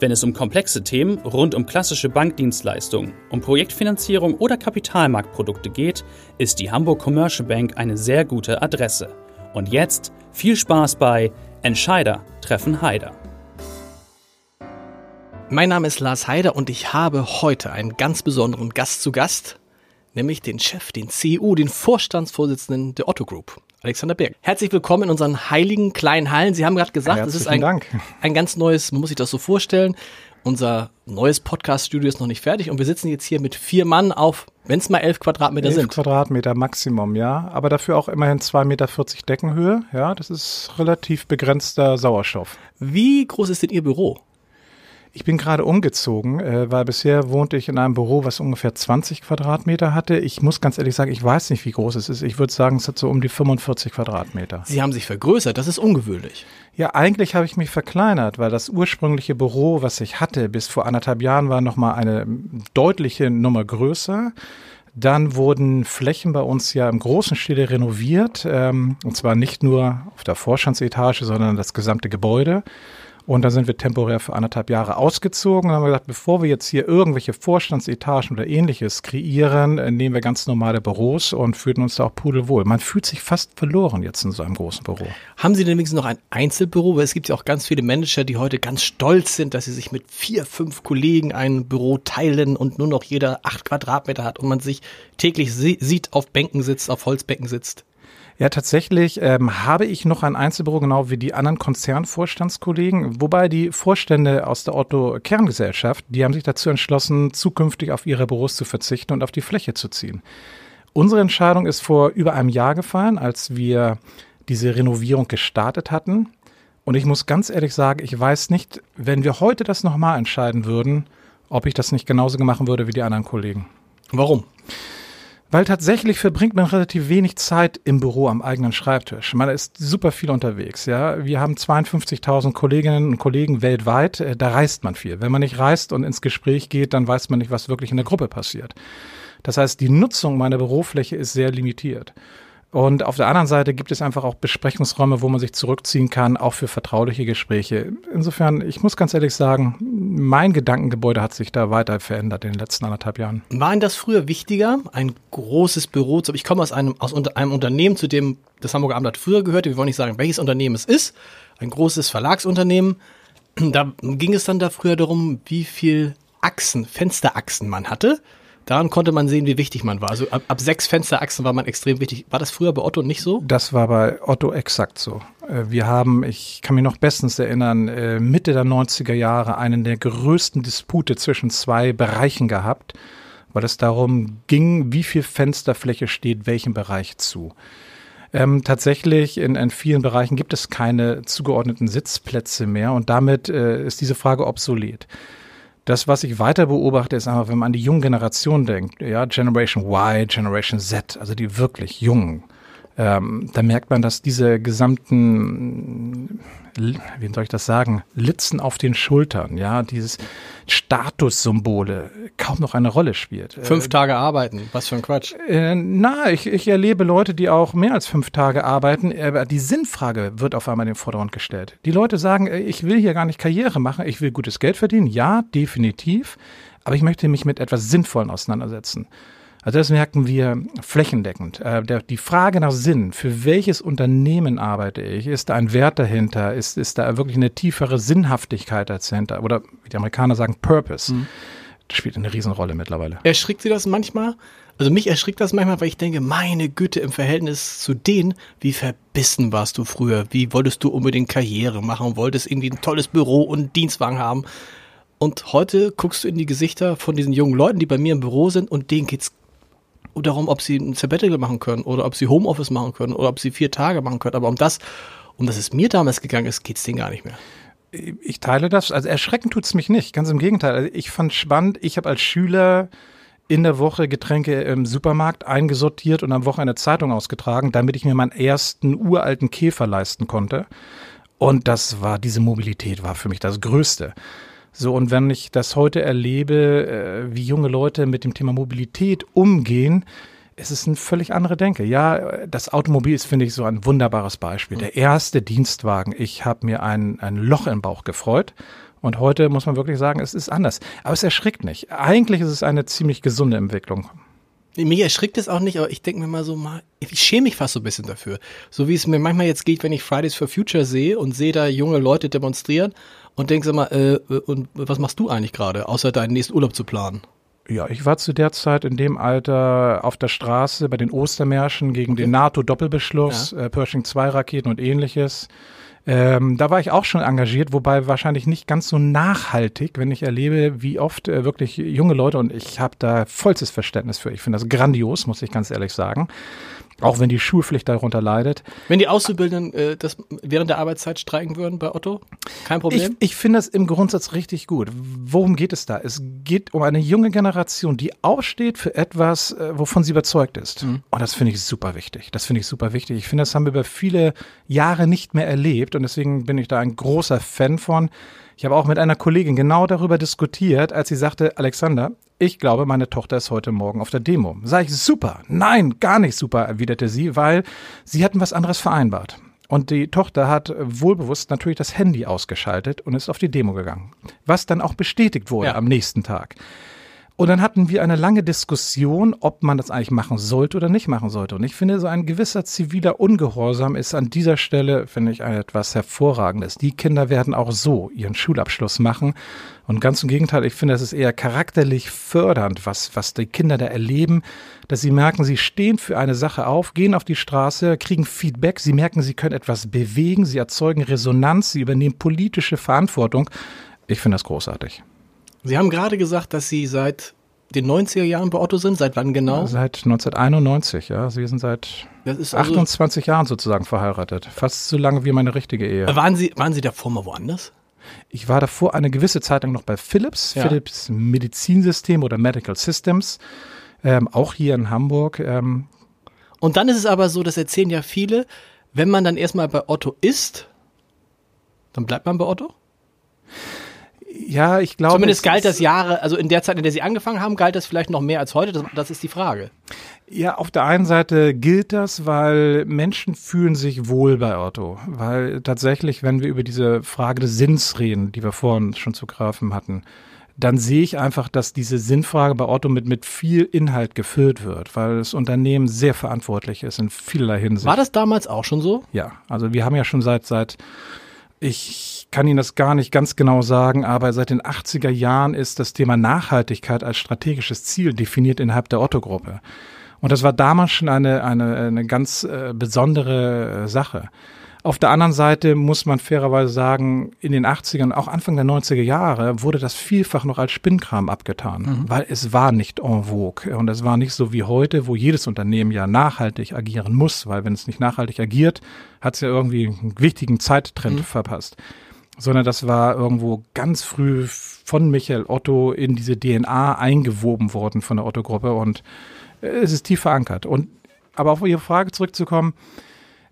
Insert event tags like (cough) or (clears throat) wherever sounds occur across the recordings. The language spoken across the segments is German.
Wenn es um komplexe Themen rund um klassische Bankdienstleistungen, um Projektfinanzierung oder Kapitalmarktprodukte geht, ist die Hamburg Commercial Bank eine sehr gute Adresse. Und jetzt viel Spaß bei Entscheider treffen Heider. Mein Name ist Lars Heider und ich habe heute einen ganz besonderen Gast zu Gast, nämlich den Chef, den CEO, den Vorstandsvorsitzenden der Otto Group. Alexander Berg. Herzlich willkommen in unseren heiligen kleinen Hallen. Sie haben gerade gesagt, es ist ein, ein ganz neues, man muss sich das so vorstellen. Unser neues Podcast-Studio ist noch nicht fertig und wir sitzen jetzt hier mit vier Mann auf, wenn es mal elf Quadratmeter elf sind. Quadratmeter Maximum, ja. Aber dafür auch immerhin 2,40 Meter Deckenhöhe. Ja, das ist relativ begrenzter Sauerstoff. Wie groß ist denn Ihr Büro? Ich bin gerade umgezogen, äh, weil bisher wohnte ich in einem Büro, was ungefähr 20 Quadratmeter hatte. Ich muss ganz ehrlich sagen, ich weiß nicht, wie groß es ist. Ich würde sagen, es hat so um die 45 Quadratmeter. Sie haben sich vergrößert, das ist ungewöhnlich. Ja, eigentlich habe ich mich verkleinert, weil das ursprüngliche Büro, was ich hatte, bis vor anderthalb Jahren war nochmal eine deutliche Nummer größer. Dann wurden Flächen bei uns ja im großen Stile renoviert, ähm, und zwar nicht nur auf der Vorstandsetage, sondern das gesamte Gebäude. Und dann sind wir temporär für anderthalb Jahre ausgezogen und haben gesagt, bevor wir jetzt hier irgendwelche Vorstandsetagen oder ähnliches kreieren, äh, nehmen wir ganz normale Büros und fühlen uns da auch pudelwohl. Man fühlt sich fast verloren jetzt in so einem großen Büro. Haben Sie denn wenigstens noch ein Einzelbüro? Weil es gibt ja auch ganz viele Manager, die heute ganz stolz sind, dass sie sich mit vier, fünf Kollegen ein Büro teilen und nur noch jeder acht Quadratmeter hat und man sich täglich sieht, auf Bänken sitzt, auf Holzbänken sitzt. Ja, tatsächlich ähm, habe ich noch ein Einzelbüro, genau wie die anderen Konzernvorstandskollegen, wobei die Vorstände aus der Otto Kerngesellschaft, die haben sich dazu entschlossen, zukünftig auf ihre Büros zu verzichten und auf die Fläche zu ziehen. Unsere Entscheidung ist vor über einem Jahr gefallen, als wir diese Renovierung gestartet hatten. Und ich muss ganz ehrlich sagen, ich weiß nicht, wenn wir heute das nochmal entscheiden würden, ob ich das nicht genauso machen würde wie die anderen Kollegen. Warum? Weil tatsächlich verbringt man relativ wenig Zeit im Büro am eigenen Schreibtisch. Man ist super viel unterwegs. Ja, wir haben 52.000 Kolleginnen und Kollegen weltweit. Äh, da reist man viel. Wenn man nicht reist und ins Gespräch geht, dann weiß man nicht, was wirklich in der Gruppe passiert. Das heißt, die Nutzung meiner Bürofläche ist sehr limitiert. Und auf der anderen Seite gibt es einfach auch Besprechungsräume, wo man sich zurückziehen kann, auch für vertrauliche Gespräche. Insofern, ich muss ganz ehrlich sagen, mein Gedankengebäude hat sich da weiter verändert in den letzten anderthalb Jahren. War Ihnen das früher wichtiger, ein großes Büro zu? Ich komme aus einem, aus einem Unternehmen, zu dem das Hamburger Abendblatt früher gehörte. Wir wollen nicht sagen, welches Unternehmen es ist. Ein großes Verlagsunternehmen. Da ging es dann da früher darum, wie viel Achsen, Fensterachsen man hatte. Daran konnte man sehen, wie wichtig man war. Also ab, ab sechs Fensterachsen war man extrem wichtig. War das früher bei Otto nicht so? Das war bei Otto exakt so. Äh, wir haben, ich kann mich noch bestens erinnern, äh, Mitte der 90er Jahre einen der größten Dispute zwischen zwei Bereichen gehabt, weil es darum ging, wie viel Fensterfläche steht welchem Bereich zu. Ähm, tatsächlich in, in vielen Bereichen gibt es keine zugeordneten Sitzplätze mehr und damit äh, ist diese Frage obsolet. Das, was ich weiter beobachte, ist einfach, wenn man an die junge Generation denkt, ja, Generation Y, Generation Z, also die wirklich jungen, ähm, da merkt man, dass diese gesamten wie soll ich das sagen, Litzen auf den Schultern, ja, dieses Statussymbole kaum noch eine Rolle spielt. Fünf äh, Tage arbeiten, was für ein Quatsch. Äh, na, ich, ich erlebe Leute, die auch mehr als fünf Tage arbeiten, aber die Sinnfrage wird auf einmal in den Vordergrund gestellt. Die Leute sagen, äh, ich will hier gar nicht Karriere machen, ich will gutes Geld verdienen, ja, definitiv, aber ich möchte mich mit etwas Sinnvollen auseinandersetzen. Also das merken wir flächendeckend. Äh, der, die Frage nach Sinn, für welches Unternehmen arbeite ich? Ist da ein Wert dahinter? Ist, ist da wirklich eine tiefere Sinnhaftigkeit dahinter? Oder wie die Amerikaner sagen, Purpose. Mhm. Das spielt eine Riesenrolle mittlerweile. Erschrickt Sie das manchmal? Also mich erschrickt das manchmal, weil ich denke, meine Güte, im Verhältnis zu denen, wie verbissen warst du früher? Wie wolltest du unbedingt Karriere machen? Wolltest irgendwie ein tolles Büro und einen Dienstwagen haben? Und heute guckst du in die Gesichter von diesen jungen Leuten, die bei mir im Büro sind und denen geht's darum, ob sie ein Sabbatical machen können oder ob sie Homeoffice machen können oder ob sie vier Tage machen können. Aber um das, um das es mir damals gegangen ist, geht's denen gar nicht mehr. Ich teile das. Also erschreckend tut's mich nicht. Ganz im Gegenteil. Also ich fand spannend. Ich habe als Schüler in der Woche Getränke im Supermarkt eingesortiert und am Wochenende Zeitung ausgetragen, damit ich mir meinen ersten uralten Käfer leisten konnte. Und das war, diese Mobilität war für mich das Größte. So, und wenn ich das heute erlebe, äh, wie junge Leute mit dem Thema Mobilität umgehen, es ist eine völlig andere Denke. Ja, das Automobil ist, finde ich, so ein wunderbares Beispiel. Der erste Dienstwagen, ich habe mir ein, ein Loch im Bauch gefreut. Und heute muss man wirklich sagen, es ist anders. Aber es erschrickt nicht. Eigentlich ist es eine ziemlich gesunde Entwicklung. Mich erschrickt es auch nicht, aber ich denke mir mal so, mal, ich schäme mich fast so ein bisschen dafür. So wie es mir manchmal jetzt geht, wenn ich Fridays for Future sehe und sehe da junge Leute demonstrieren und denke mal, äh, und was machst du eigentlich gerade, außer deinen nächsten Urlaub zu planen? Ja, ich war zu der Zeit in dem Alter auf der Straße bei den Ostermärschen gegen okay. den NATO-Doppelbeschluss, ja. äh, Pershing 2 Raketen und ähnliches. Ähm, da war ich auch schon engagiert, wobei wahrscheinlich nicht ganz so nachhaltig, wenn ich erlebe, wie oft äh, wirklich junge Leute und ich habe da vollstes Verständnis für. Ich finde das grandios, muss ich ganz ehrlich sagen. Auch wenn die Schulpflicht darunter leidet. Wenn die Auszubildenden äh, das während der Arbeitszeit streiken würden bei Otto? Kein Problem? Ich, ich finde das im Grundsatz richtig gut. Worum geht es da? Es geht um eine junge Generation, die aufsteht für etwas, äh, wovon sie überzeugt ist. Mhm. Und das finde ich super wichtig. Das finde ich super wichtig. Ich finde, das haben wir über viele Jahre nicht mehr erlebt. Und deswegen bin ich da ein großer Fan von. Ich habe auch mit einer Kollegin genau darüber diskutiert, als sie sagte, Alexander, ich glaube, meine Tochter ist heute Morgen auf der Demo. Sag ich, super. Nein, gar nicht super, erwiderte sie, weil sie hatten was anderes vereinbart. Und die Tochter hat wohlbewusst natürlich das Handy ausgeschaltet und ist auf die Demo gegangen. Was dann auch bestätigt wurde ja. am nächsten Tag. Und dann hatten wir eine lange Diskussion, ob man das eigentlich machen sollte oder nicht machen sollte. Und ich finde, so ein gewisser ziviler Ungehorsam ist an dieser Stelle, finde ich, etwas Hervorragendes. Die Kinder werden auch so ihren Schulabschluss machen. Und ganz im Gegenteil, ich finde, es ist eher charakterlich fördernd, was, was die Kinder da erleben, dass sie merken, sie stehen für eine Sache auf, gehen auf die Straße, kriegen Feedback, sie merken, sie können etwas bewegen, sie erzeugen Resonanz, sie übernehmen politische Verantwortung. Ich finde das großartig. Sie haben gerade gesagt, dass Sie seit den 90er Jahren bei Otto sind. Seit wann genau? Seit 1991, ja. Sie sind seit also 28 Jahren sozusagen verheiratet. Fast so lange wie meine richtige Ehe. Waren Sie, waren Sie davor mal woanders? Ich war davor eine gewisse Zeit lang noch bei Philips, ja. Philips Medizinsystem oder Medical Systems, ähm, auch hier in Hamburg. Ähm. Und dann ist es aber so, das erzählen ja viele, wenn man dann erstmal bei Otto ist, dann bleibt man bei Otto? Ja, ich glaube. Zumindest galt das Jahre, also in der Zeit, in der Sie angefangen haben, galt das vielleicht noch mehr als heute. Das, das, ist die Frage. Ja, auf der einen Seite gilt das, weil Menschen fühlen sich wohl bei Otto. Weil tatsächlich, wenn wir über diese Frage des Sinns reden, die wir vorhin schon zu greifen hatten, dann sehe ich einfach, dass diese Sinnfrage bei Otto mit, mit viel Inhalt gefüllt wird, weil das Unternehmen sehr verantwortlich ist in vielerlei Hinsicht. War das damals auch schon so? Ja, also wir haben ja schon seit, seit ich kann Ihnen das gar nicht ganz genau sagen, aber seit den 80er Jahren ist das Thema Nachhaltigkeit als strategisches Ziel definiert innerhalb der Otto-Gruppe. Und das war damals schon eine, eine, eine ganz äh, besondere äh, Sache. Auf der anderen Seite muss man fairerweise sagen, in den 80ern, auch Anfang der 90er Jahre, wurde das vielfach noch als Spinnkram abgetan, mhm. weil es war nicht en vogue. Und es war nicht so wie heute, wo jedes Unternehmen ja nachhaltig agieren muss, weil wenn es nicht nachhaltig agiert, hat es ja irgendwie einen wichtigen Zeittrend mhm. verpasst. Sondern das war irgendwo ganz früh von Michael Otto in diese DNA eingewoben worden von der Otto-Gruppe und es ist tief verankert. Und aber auf Ihre Frage zurückzukommen,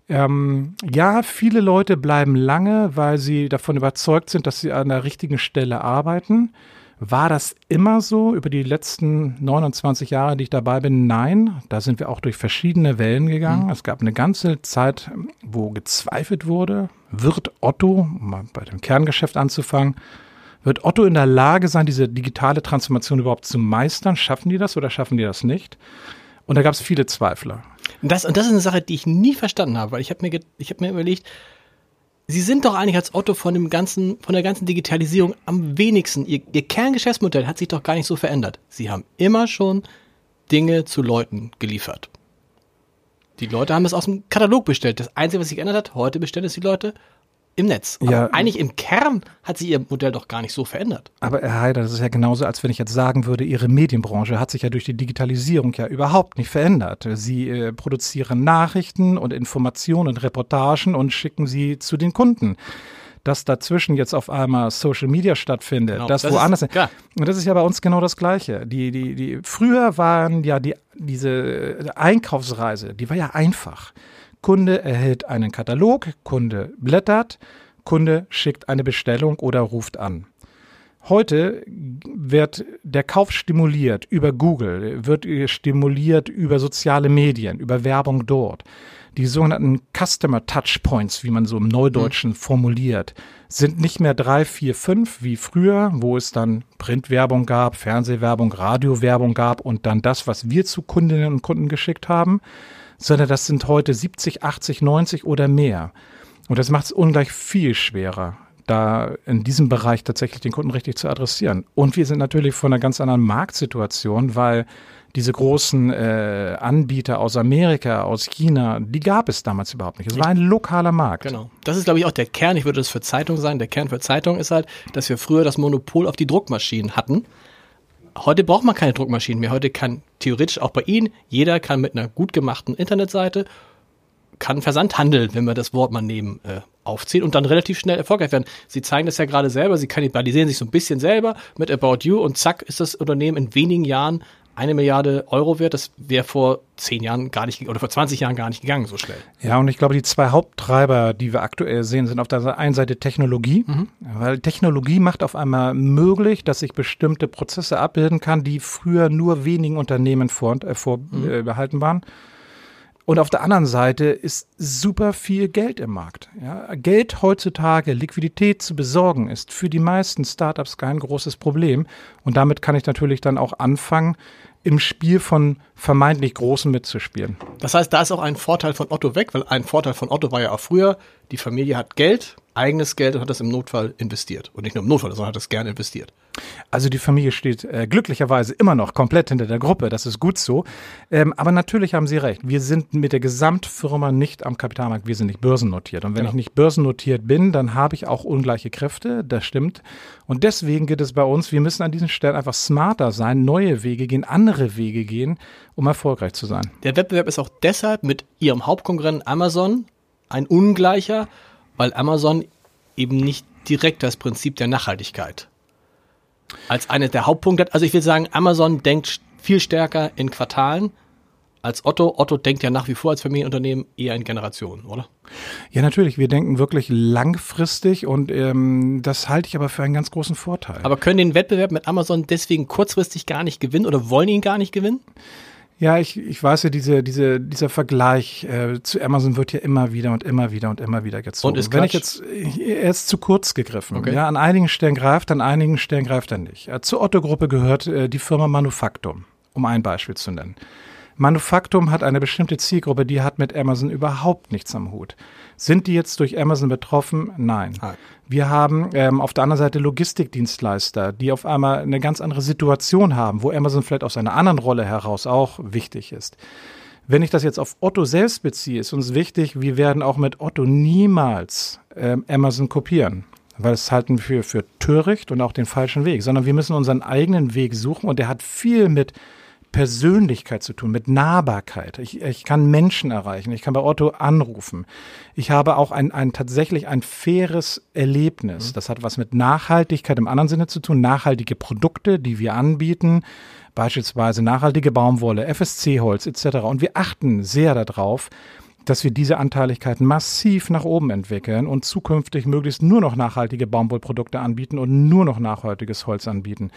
ähm, ja, viele Leute bleiben lange, weil sie davon überzeugt sind, dass sie an der richtigen Stelle arbeiten. War das immer so über die letzten 29 Jahre, die ich dabei bin? Nein, da sind wir auch durch verschiedene Wellen gegangen. Mhm. Es gab eine ganze Zeit, wo gezweifelt wurde, wird Otto, um mal bei dem Kerngeschäft anzufangen, wird Otto in der Lage sein, diese digitale Transformation überhaupt zu meistern? Schaffen die das oder schaffen die das nicht? Und da gab es viele Zweifler. Das, und das ist eine Sache, die ich nie verstanden habe, weil ich habe mir, ich hab mir überlegt, Sie sind doch eigentlich als Otto von dem ganzen, von der ganzen Digitalisierung am wenigsten. Ihr, Ihr Kerngeschäftsmodell hat sich doch gar nicht so verändert. Sie haben immer schon Dinge zu Leuten geliefert. Die Leute haben es aus dem Katalog bestellt. Das Einzige, was sich geändert hat, heute bestellen es die Leute im Netz. Aber ja. eigentlich im Kern hat sich ihr Modell doch gar nicht so verändert. Aber Herr Heider, das ist ja genauso, als wenn ich jetzt sagen würde, Ihre Medienbranche hat sich ja durch die Digitalisierung ja überhaupt nicht verändert. Sie äh, produzieren Nachrichten und Informationen und Reportagen und schicken sie zu den Kunden. dass dazwischen jetzt auf einmal Social Media stattfindet, Genau, das, das woanders. ist- klar. und das ist ja bei uns genau das Gleiche. Die, die, die, früher waren ja die, diese Einkaufsreise, die war ja einfach. Kunde erhält einen Katalog, Kunde blättert, Kunde schickt eine Bestellung oder ruft an. Heute wird der Kauf stimuliert über Google, wird stimuliert über soziale Medien, über Werbung dort. Die sogenannten Customer Touchpoints, wie man so im Neudeutschen formuliert, sind nicht mehr drei, vier, fünf wie früher, wo es dann Printwerbung gab, Fernsehwerbung, Radiowerbung gab und dann das, was wir zu Kundinnen und Kunden geschickt haben, sondern das sind heute 70, 80, 90 oder mehr. Und das macht es ungleich viel schwerer, da in diesem Bereich tatsächlich den Kunden richtig zu adressieren. Und wir sind natürlich von einer ganz anderen Marktsituation, weil diese großen äh, Anbieter aus Amerika, aus China, die gab es damals überhaupt nicht. Es war ein lokaler Markt. Genau. Das ist, glaube ich, auch der Kern. Ich würde das für Zeitung sein. Der Kern für Zeitung ist halt, dass wir früher das Monopol auf die Druckmaschinen hatten. Heute braucht man keine Druckmaschinen mehr. Heute kann theoretisch auch bei Ihnen, jeder kann mit einer gut gemachten Internetseite, kann Versandhandel, wenn wir das Wort mal nehmen, äh, aufziehen und dann relativ schnell erfolgreich werden. Sie zeigen das ja gerade selber, Sie kannibalisieren sich so ein bisschen selber mit About You und zack ist das Unternehmen in wenigen Jahren eine Milliarde Euro wert. Das wäre vor zehn Jahren gar nicht, oder vor 20 Jahren gar nicht gegangen so schnell. Ja, und ich glaube, die zwei Haupttreiber, die wir aktuell sehen, sind auf der einen Seite Technologie, weil Technologie macht auf einmal möglich, dass ich bestimmte Prozesse abbilden kann, die früher nur wenigen Unternehmen vor, äh, vorbehalten waren. Und auf der anderen Seite ist super viel Geld im Markt. Ja, Geld heutzutage, Liquidität zu besorgen, ist für die meisten Startups kein großes Problem. Und damit kann ich natürlich dann auch anfangen, im Spiel von vermeintlich Großen mitzuspielen. Das heißt, da ist auch ein Vorteil von Otto weg, weil ein Vorteil von Otto war ja auch früher, die Familie hat Geld, eigenes Geld und hat das im Notfall investiert. Und nicht nur im Notfall, sondern hat das gerne investiert. Also die Familie steht äh, glücklicherweise immer noch komplett hinter der Gruppe, das ist gut so. Ähm, aber natürlich haben Sie recht, wir sind mit der Gesamtfirma nicht am Kapitalmarkt, wir sind nicht börsennotiert. Und wenn Genau. ich nicht börsennotiert bin, dann habe ich auch ungleiche Kräfte, das stimmt. Und deswegen geht es bei uns, wir müssen an diesen Stellen einfach smarter sein, neue Wege gehen, andere Wege gehen, um erfolgreich zu sein. Der Wettbewerb ist auch deshalb mit ihrem Hauptkonkurrenten Amazon ein ungleicher, weil Amazon eben nicht direkt das Prinzip der Nachhaltigkeit als eines der Hauptpunkte hat. Also ich will sagen, Amazon denkt viel stärker in Quartalen als Otto. Otto denkt ja nach wie vor als Familienunternehmen eher in Generationen, oder? Ja, natürlich, wir denken wirklich langfristig und ähm, das halte ich aber für einen ganz großen Vorteil. Aber können den Wettbewerb mit Amazon deswegen kurzfristig gar nicht gewinnen oder wollen ihn gar nicht gewinnen? Ja, ich, ich weiß ja, diese, diese, dieser Vergleich äh, zu Amazon wird ja immer wieder und immer wieder und immer wieder gezogen. Und ist Wenn ich jetzt, er ist zu kurz gegriffen. Okay. Ja, an einigen Stellen greift, an einigen Stellen greift er nicht. Äh, zur Otto-Gruppe gehört äh, die Firma Manufaktum, um ein Beispiel zu nennen. Manufaktum hat eine bestimmte Zielgruppe, die hat mit Amazon überhaupt nichts am Hut. Sind die jetzt durch Amazon betroffen? Nein. Nein. Wir haben ähm, auf der anderen Seite Logistikdienstleister, die auf einmal eine ganz andere Situation haben, wo Amazon vielleicht aus einer anderen Rolle heraus auch wichtig ist. Wenn ich das jetzt auf Otto selbst beziehe, ist uns wichtig, wir werden auch mit Otto niemals ähm, Amazon kopieren. Weil es halten wir für töricht und auch den falschen Weg, sondern wir müssen unseren eigenen Weg suchen und der hat viel mit Persönlichkeit zu tun, mit Nahbarkeit. Ich, ich kann Menschen erreichen, ich kann bei Otto anrufen. Ich habe auch ein, ein tatsächlich ein faires Erlebnis. Das hat was mit Nachhaltigkeit im anderen Sinne zu tun, nachhaltige Produkte, die wir anbieten, beispielsweise nachhaltige Baumwolle, FSC-Holz etc. Und wir achten sehr darauf, dass wir diese Anteiligkeiten massiv nach oben entwickeln und zukünftig möglichst nur noch nachhaltige Baumwollprodukte anbieten und nur noch nachhaltiges Holz anbieten.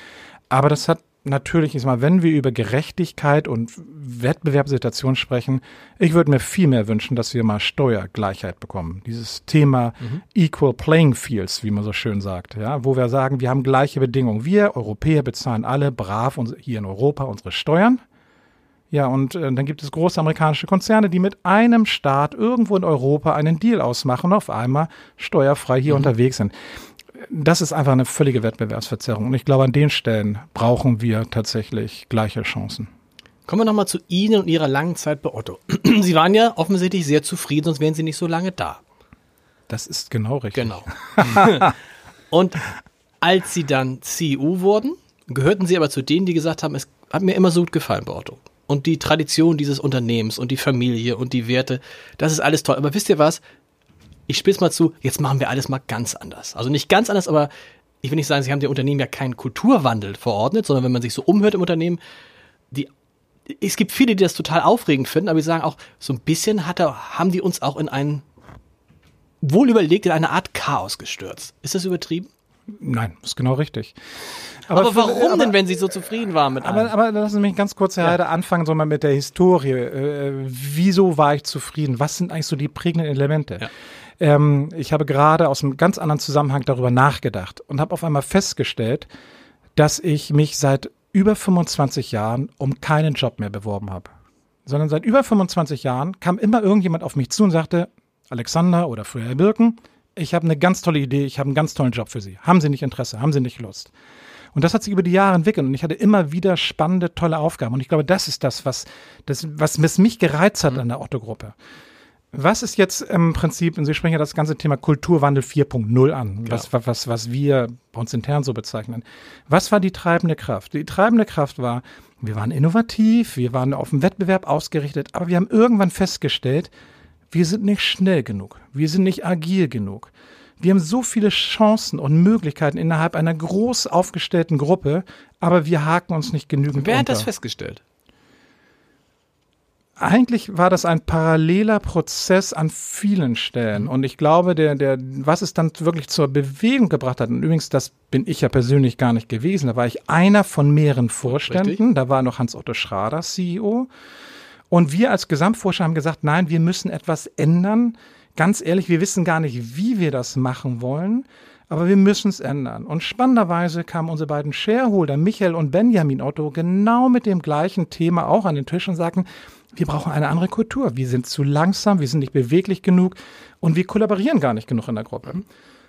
Aber das hat natürlich ist mal, wenn wir über Gerechtigkeit und Wettbewerbssituation sprechen, ich würde mir viel mehr wünschen, dass wir mal Steuergleichheit bekommen. Dieses Thema Equal Playing Fields, wie man so schön sagt, ja, wo wir sagen, wir haben gleiche Bedingungen. Wir Europäer bezahlen alle brav uns hier in Europa unsere Steuern. Ja, und äh, dann gibt es große amerikanische Konzerne, die mit einem Staat irgendwo in Europa einen Deal ausmachen und auf einmal steuerfrei hier unterwegs sind. Das ist einfach eine völlige Wettbewerbsverzerrung. Und ich glaube, an den Stellen brauchen wir tatsächlich gleiche Chancen. Kommen wir nochmal zu Ihnen und Ihrer langen Zeit bei Otto. (clears throat) Sie waren ja offensichtlich sehr zufrieden, sonst wären Sie nicht so lange da. Das ist genau richtig. Genau. (laughs) und als Sie dann CEO wurden, gehörten Sie aber zu denen, die gesagt haben, es hat mir immer so gut gefallen bei Otto. Und die Tradition dieses Unternehmens und die Familie und die Werte, das ist alles toll. Aber wisst ihr was? Ich spitze mal zu, jetzt machen wir alles mal ganz anders. Also nicht ganz anders, aber ich will nicht sagen, sie haben dem Unternehmen ja keinen Kulturwandel verordnet, sondern wenn man sich so umhört im Unternehmen, die es gibt viele, die das total aufregend finden, aber die sagen auch, so ein bisschen hat er, haben die uns auch in ein wohl überlegt in eine Art Chaos gestürzt. Ist das übertrieben? Nein, ist genau richtig. Aber, für- warum aber- denn, wenn Sie so zufrieden waren mit allem? Aber, aber lassen Sie mich ganz kurz, Herr Heider, anfangen, so mal mit der Historie. Äh, wieso war ich zufrieden? Was sind eigentlich so die prägenden Elemente? Ja. Ähm, ich habe gerade aus einem ganz anderen Zusammenhang darüber nachgedacht und habe auf einmal festgestellt, dass ich mich seit über 25 Jahren um keinen Job mehr beworben habe. Sondern seit über 25 Jahren kam immer irgendjemand auf mich zu und sagte, Alexander oder früher Herr Birken, ich habe eine ganz tolle Idee, ich habe einen ganz tollen Job für Sie. Haben Sie nicht Interesse? Haben Sie nicht Lust? Und das hat sich über die Jahre entwickelt und ich hatte immer wieder spannende, tolle Aufgaben. Und ich glaube, das ist das, was, das, was mich gereizt hat an der Otto-Gruppe. Was ist jetzt im Prinzip, und Sie sprechen ja das ganze Thema Kulturwandel 4.0 an, was, was, was wir bei uns intern so bezeichnen. Was war die treibende Kraft? Die treibende Kraft war, wir waren innovativ, wir waren auf den Wettbewerb ausgerichtet, aber wir haben irgendwann festgestellt, wir sind nicht schnell genug, wir sind nicht agil genug. Wir haben so viele Chancen und Möglichkeiten innerhalb einer groß aufgestellten Gruppe, aber wir haken uns nicht genügend Wer hat unter. das festgestellt? Eigentlich war das ein paralleler Prozess an vielen Stellen. Und ich glaube, der, der, was es dann wirklich zur Bewegung gebracht hat, und übrigens, das bin ich ja persönlich gar nicht gewesen, da war ich einer von mehreren Vorständen, Richtig. da war noch Hans-Otto Schrader CEO. Und wir als Gesamtforscher haben gesagt, nein, wir müssen etwas ändern. Ganz ehrlich, wir wissen gar nicht, wie wir das machen wollen, aber wir müssen es ändern. Und spannenderweise kamen unsere beiden Shareholder, Michael und Benjamin Otto, genau mit dem gleichen Thema auch an den Tisch und sagten, wir brauchen eine andere Kultur. Wir sind zu langsam, wir sind nicht beweglich genug und wir kollaborieren gar nicht genug in der Gruppe.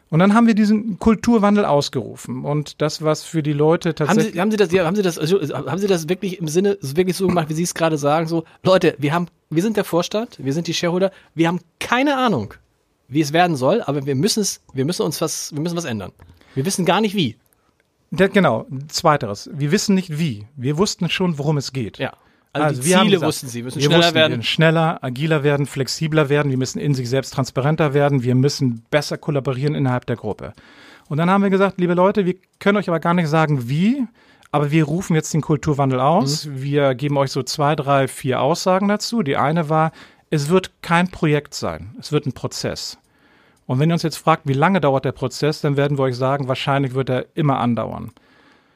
Und dann haben wir diesen Kulturwandel ausgerufen. Und das, was für die Leute Haben tatsächlich. Sie, haben Sie das, haben Sie das, also, haben Sie das wirklich im Sinne, wirklich so gemacht, wie Sie es gerade sagen, so, Leute, wir haben, wir sind der Vorstand, wir sind die Shareholder, wir haben keine Ahnung, wie es werden soll, aber wir müssen es, wir müssen uns was, wir müssen was ändern. Wir wissen gar nicht wie. Genau, zweiteres. Wir wissen nicht wie. Wir wussten schon, worum es geht. Ja. Also, die wir haben Ziele gesagt, wussten Sie, wir müssen wir schneller wussten, werden. Schneller, agiler werden, flexibler werden. Wir müssen in sich selbst transparenter werden. Wir müssen besser kollaborieren innerhalb der Gruppe. Und dann haben wir gesagt, liebe Leute, wir können euch aber gar nicht sagen, wie, aber wir rufen jetzt den Kulturwandel aus. Mhm. Wir geben euch so zwei, drei, vier Aussagen dazu. Die eine war, es wird kein Projekt sein. Es wird ein Prozess. Und wenn ihr uns jetzt fragt, wie lange dauert der Prozess, dann werden wir euch sagen, wahrscheinlich wird er immer andauern.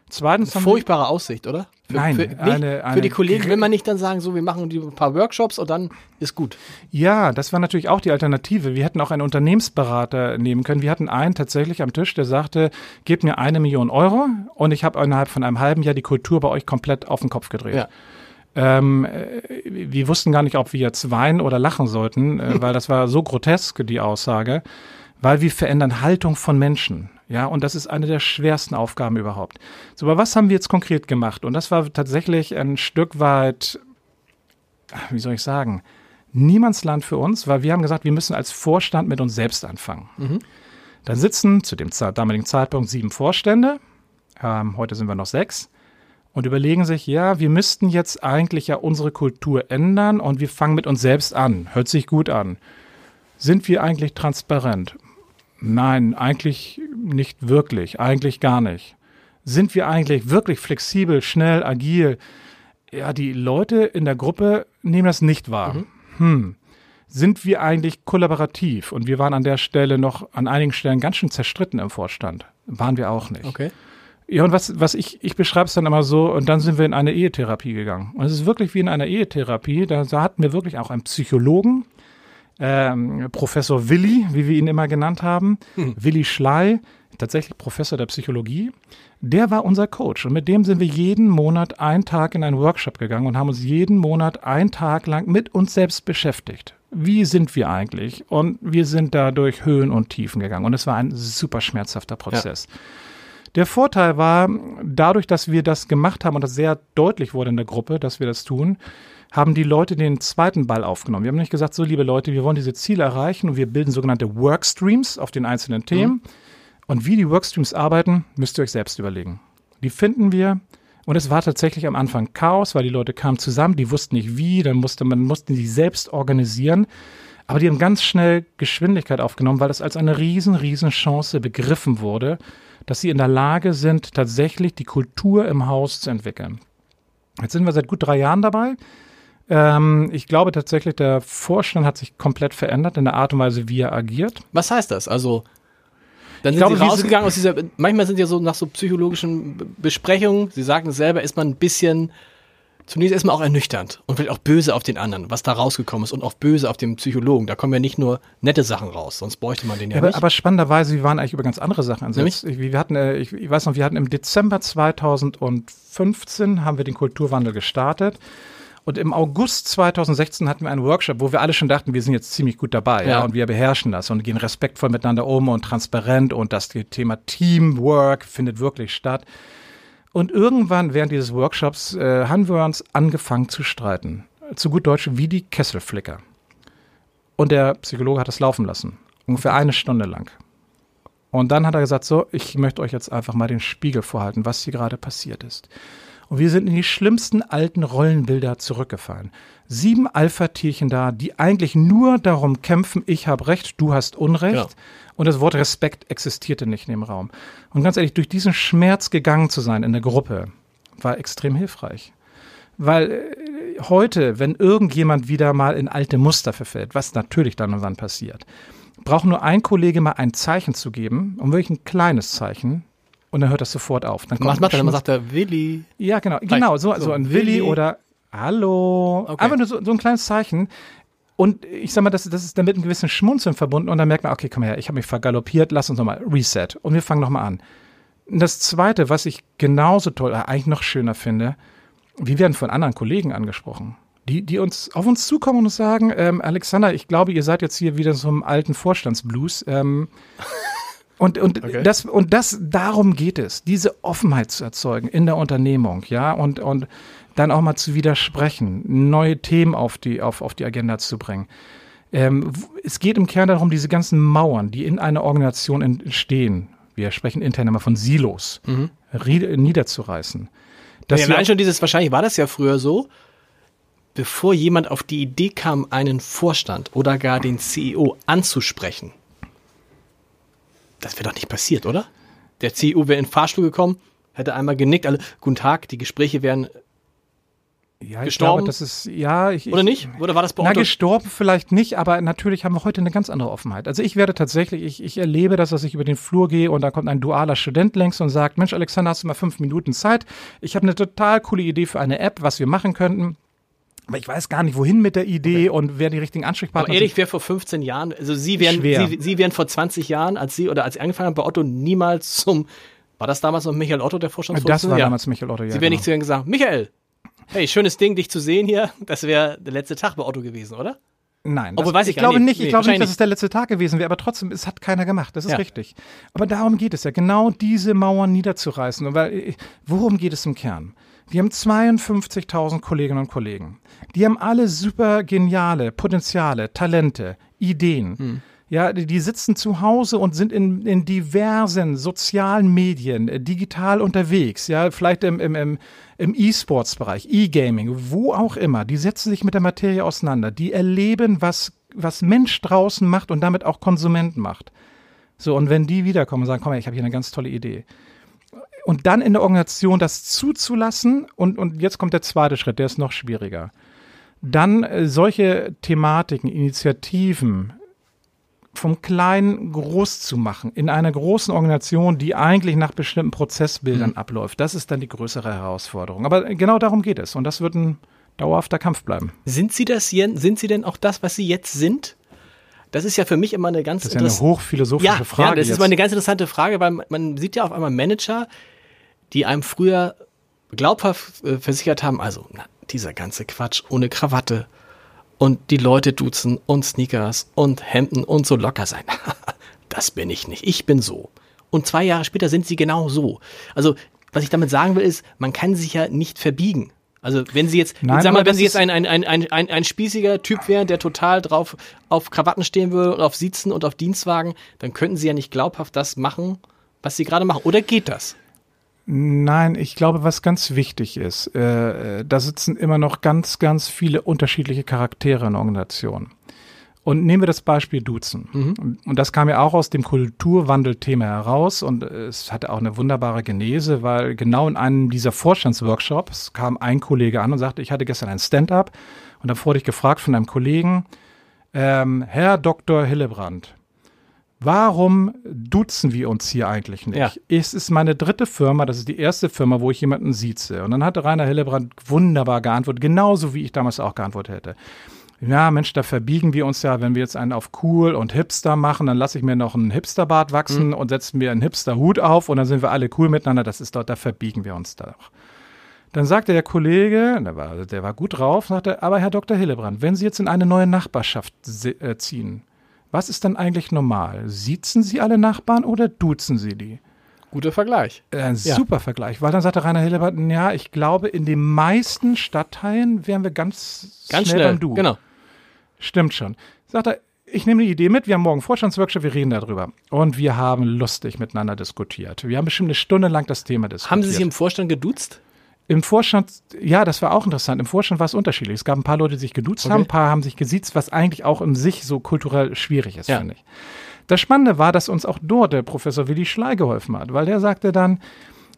Zweitens haben wir- Furchtbare Aussicht, oder? Für, Nein, für, nicht, eine- für eine die Kollegen will man nicht dann sagen, so, wir machen die ein paar Workshops und dann ist gut. Ja, das war natürlich auch die Alternative. Wir hätten auch einen Unternehmensberater nehmen können. Wir hatten einen tatsächlich am Tisch, der sagte, gebt mir eine Million Euro und ich habe innerhalb von einem halben Jahr die Kultur bei euch komplett auf den Kopf gedreht. Ja. Ähm, äh, wir wussten gar nicht, ob wir jetzt weinen oder lachen sollten, äh, (laughs) weil das war so grotesk, die Aussage, weil wir verändern Haltung von Menschen. Ja, und das ist eine der schwersten Aufgaben überhaupt. So, aber was haben wir jetzt konkret gemacht? Und das war tatsächlich ein Stück weit, wie soll ich sagen, Niemandsland für uns, weil wir haben gesagt, wir müssen als Vorstand mit uns selbst anfangen. Da sitzen zu dem damaligen Zeitpunkt sieben Vorstände, ähm, heute sind wir noch sechs, und überlegen sich, ja, wir müssten jetzt eigentlich ja unsere Kultur ändern und wir fangen mit uns selbst an. Hört sich gut an. Sind wir eigentlich transparent? Nein, eigentlich nicht wirklich, eigentlich gar nicht. Sind wir eigentlich wirklich flexibel, schnell, agil? Ja, die Leute in der Gruppe nehmen das nicht wahr. Hm. Sind wir eigentlich kollaborativ? Und wir waren an der Stelle noch an einigen Stellen ganz schön zerstritten im Vorstand. Waren wir auch nicht. Okay. Ja, und was, was ich, ich beschreibe es dann immer so, und dann sind wir in eine Ehetherapie gegangen. Und es ist wirklich wie in einer Ehetherapie. Da, da hatten wir wirklich auch einen Psychologen, ähm, Professor Willi, wie wir ihn immer genannt haben, Willi Schley, tatsächlich Professor der Psychologie. Der war unser Coach und mit dem sind wir jeden Monat einen Tag in einen Workshop gegangen und haben uns jeden Monat einen Tag lang mit uns selbst beschäftigt. Wie sind wir eigentlich? Und wir sind da durch Höhen und Tiefen gegangen und es war ein super schmerzhafter Prozess. Der Vorteil war, dadurch, dass wir das gemacht haben und das sehr deutlich wurde in der Gruppe, dass wir das tun, haben die Leute den zweiten Ball aufgenommen. Wir haben nicht gesagt, so liebe Leute, wir wollen diese Ziele erreichen und wir bilden sogenannte Workstreams auf den einzelnen Themen. Und wie die Workstreams arbeiten, müsst ihr euch selbst überlegen. Die finden wir. Und es war tatsächlich am Anfang Chaos, weil die Leute kamen zusammen, die wussten nicht wie, dann musste man mussten die selbst organisieren. Aber die haben ganz schnell Geschwindigkeit aufgenommen, weil das als eine riesen, riesen Chance begriffen wurde, dass sie in der Lage sind, tatsächlich die Kultur im Haus zu entwickeln. Jetzt sind wir seit gut drei Jahren dabei. Ähm, ich glaube tatsächlich, der Vorstand hat sich komplett verändert in der Art und Weise, wie er agiert. Was heißt das? Also, dann sind glaube, Sie rausgegangen aus dieser, manchmal sind ja so nach so psychologischen Besprechungen, Sie sagen es selber, ist man ein bisschen, zunächst erstmal auch ernüchternd und vielleicht auch böse auf den anderen, was da rausgekommen ist und auch böse auf den Psychologen. Da kommen ja nicht nur nette Sachen raus, sonst bräuchte man den ja, Ja, aber, nicht. aber spannenderweise, wir waren eigentlich über ganz andere Sachen ansetzt. Wir hatten, äh, ich, ich weiß noch, wir hatten im Dezember 2015 haben wir den Kulturwandel gestartet. Und im August 2016 hatten wir einen Workshop, wo wir alle schon dachten, wir sind jetzt ziemlich gut dabei, ja, Ja. und wir beherrschen das und gehen respektvoll miteinander um und transparent und das Thema Teamwork findet wirklich statt. Und irgendwann während dieses Workshops äh, haben wir uns angefangen zu streiten. Zu gut Deutsch wie die Kesselflicker. Und der Psychologe hat es laufen lassen. Ungefähr eine Stunde lang. Und dann hat er gesagt, so, ich möchte euch jetzt einfach mal den Spiegel vorhalten, was hier gerade passiert ist. Und wir sind in die schlimmsten alten Rollenbilder zurückgefallen. Sieben Alpha-Tierchen da, die eigentlich nur darum kämpfen, ich habe Recht, du hast Unrecht. Ja. Und das Wort Respekt existierte nicht in dem Raum. Und ganz ehrlich, durch diesen Schmerz gegangen zu sein in der Gruppe, war extrem hilfreich. Weil äh, heute, wenn irgendjemand wieder mal in alte Muster verfällt, was natürlich dann und wann passiert, braucht nur ein Kollege mal ein Zeichen zu geben, und wirklich ein kleines Zeichen, und dann hört das sofort auf. Dann Was macht er? Schmutz- sagt er, Willi. ja, genau, genau, so, So, so ein Willi Willi. oder Hallo. Okay. Einfach nur so, so ein kleines Zeichen. Und ich sag mal, das, das ist damit ein gewissen Schmunzeln verbunden und dann merkt man, okay, komm her, ich habe mich vergaloppiert, lass uns nochmal Reset. Und wir fangen nochmal an. Und Das zweite, was ich genauso toll, äh, eigentlich noch schöner finde, wir werden von anderen Kollegen angesprochen, die, die uns auf uns zukommen und uns sagen, ähm, Alexander, ich glaube, ihr seid jetzt hier wieder so im alten Vorstandsblues. Ähm, und, und, Okay. das, und das, darum geht es, diese Offenheit zu erzeugen in der Unternehmung, ja, und, und dann auch mal zu widersprechen, neue Themen auf die, auf, auf die Agenda zu bringen. Ähm, es geht im Kern darum, diese ganzen Mauern, die in einer Organisation entstehen, wir sprechen intern immer von Silos, rie- niederzureißen. Dass ja, wir- schon dieses, wahrscheinlich war das ja früher so, bevor jemand auf die Idee kam, einen Vorstand oder gar den CEO anzusprechen. Das wäre doch nicht passiert, oder? Der CEO wäre in den Fahrstuhl gekommen, hätte einmal genickt, alle, guten Tag, die Gespräche wären, ja, gestorben? Glaube, das ist, ja, ich, oder ich, nicht? Oder war das bei Na, gestorben vielleicht nicht, aber natürlich haben wir heute eine ganz andere Offenheit. Also ich werde tatsächlich, ich, ich erlebe das, dass ich über den Flur gehe und da kommt ein dualer Student längs und sagt, Mensch, Alexander, hast du mal fünf Minuten Zeit? Ich habe eine total coole Idee für eine App, was wir machen könnten. Aber ich weiß gar nicht, wohin mit der Idee und wer die richtigen Ansprechpartner Aber ehrlich, wäre vor 15 Jahren, also Sie wären. Sie, Sie wären vor 20 Jahren, als Sie oder als Sie angefangen haben bei Otto, niemals zum, war das damals noch Michael Otto, der. Vorstandsvorsitzende? Das war Ja. damals Michael Otto, ja. Sie wären nicht genau. zu ihm gesagt, Michael, hey, schönes Ding, dich zu sehen hier. Das wäre der letzte Tag bei Otto gewesen, oder? Nein, Obwohl, das, weiß ich ich glaube nicht. nicht. Nee, Ich glaube nicht, dass es der letzte Tag gewesen wäre, aber trotzdem, es hat keiner gemacht. Das ist Ja. richtig. Aber darum geht es ja, genau diese Mauern niederzureißen. Und weil, worum geht es im Kern? Wir haben 52.000 Kolleginnen und Kollegen. Die haben alle super geniale Potenziale, Talente, Ideen. Hm. Ja, die, die sitzen zu Hause und sind in, in diversen sozialen Medien, äh, digital unterwegs, ja, vielleicht im, im, im, im E-Sports-Bereich, E-Gaming, wo auch immer. Die setzen sich mit der Materie auseinander. Die erleben, was, was Mensch draußen macht und damit auch Konsument macht. So, und wenn die wiederkommen und sagen, komm her, ich habe hier eine ganz tolle Idee. Und dann in der Organisation das zuzulassen und, und jetzt kommt der zweite Schritt, der ist noch schwieriger. Dann äh, solche Thematiken, Initiativen vom Kleinen groß zu machen, in einer großen Organisation, die eigentlich nach bestimmten Prozessbildern abläuft. Das ist dann die größere Herausforderung. Aber genau darum geht es. Und das wird ein dauerhafter Kampf bleiben. Sind Sie das? Sind Sie denn auch das, was Sie jetzt sind? Das ist ja für mich immer eine ganz Das ist ja eine hochphilosophische ja, Frage. Ja, das ist jetzt. mal eine ganz interessante Frage, weil man sieht ja auf einmal Manager, die einem früher glaubhaft äh, versichert haben, also na, dieser ganze Quatsch ohne Krawatte und die Leute duzen und Sneakers und Hemden und so locker sein. (laughs) das bin ich nicht. Ich bin so. Und zwei Jahre später sind sie genau so. Also, was ich damit sagen will, ist, man kann sich ja nicht verbiegen. Also, wenn Sie jetzt, Nein, sag mal, wenn Sie jetzt ein, ein, ein, ein, ein, ein spießiger Typ wären, der total drauf auf Krawatten stehen würde und auf Sitzen und auf Dienstwagen, dann könnten Sie ja nicht glaubhaft das machen, was Sie gerade machen. Oder geht das? Nein, ich glaube, was ganz wichtig ist, äh, äh, da sitzen immer noch ganz, ganz viele unterschiedliche Charaktere in der Organisation. Und nehmen wir das Beispiel Duzen. Mhm. Und das kam ja auch aus dem Kulturwandel-Thema heraus und es hatte auch eine wunderbare Genese, weil genau in einem dieser Vorstandsworkshops kam ein Kollege an und sagte, ich hatte gestern ein Stand-up und dann wurde ich gefragt von einem Kollegen, ähm, Herr Dr. Hillebrand, warum duzen wir uns hier eigentlich nicht? Ja. Es ist meine dritte Firma, das ist die erste Firma, wo ich jemanden sieze. Und dann hatte Rainer Hillebrand wunderbar geantwortet, genauso wie ich damals auch geantwortet hätte. Ja, Mensch, da verbiegen wir uns ja, wenn wir jetzt einen auf cool und Hipster machen, dann lasse ich mir noch einen Hipsterbart wachsen und setze mir einen Hipsterhut auf und dann sind wir alle cool miteinander. Das ist dort, da verbiegen wir uns da doch. Dann sagte der Kollege, der war, der war gut drauf, sagte, aber Herr Dr. Hillebrand, wenn Sie jetzt in eine neue Nachbarschaft äh, ziehen, was ist dann eigentlich normal? Siezen Sie alle Nachbarn oder duzen Sie die? Guter Vergleich. Äh, Ein super Vergleich, weil dann sagte Rainer Hillebrand, ja, ich glaube, in den meisten Stadtteilen wären wir ganz, Ganz schnell, schnell. beim Du. Genau. Stimmt schon. Sagt er, ich nehme die Idee mit, wir haben morgen Vorstandsworkshop, wir reden darüber. Und wir haben lustig miteinander diskutiert. Wir haben bestimmt eine Stunde lang das Thema diskutiert. Haben Sie sich im Vorstand geduzt? Im Vorstand, ja, das war auch interessant. Im Vorstand war es unterschiedlich. Es gab ein paar Leute, die sich geduzt Okay. haben, ein paar haben sich gesiezt, was eigentlich auch in sich so kulturell schwierig ist, Ja. finde ich. Das Spannende war, dass uns auch dort der Professor Willi Schley geholfen hat, weil der sagte dann,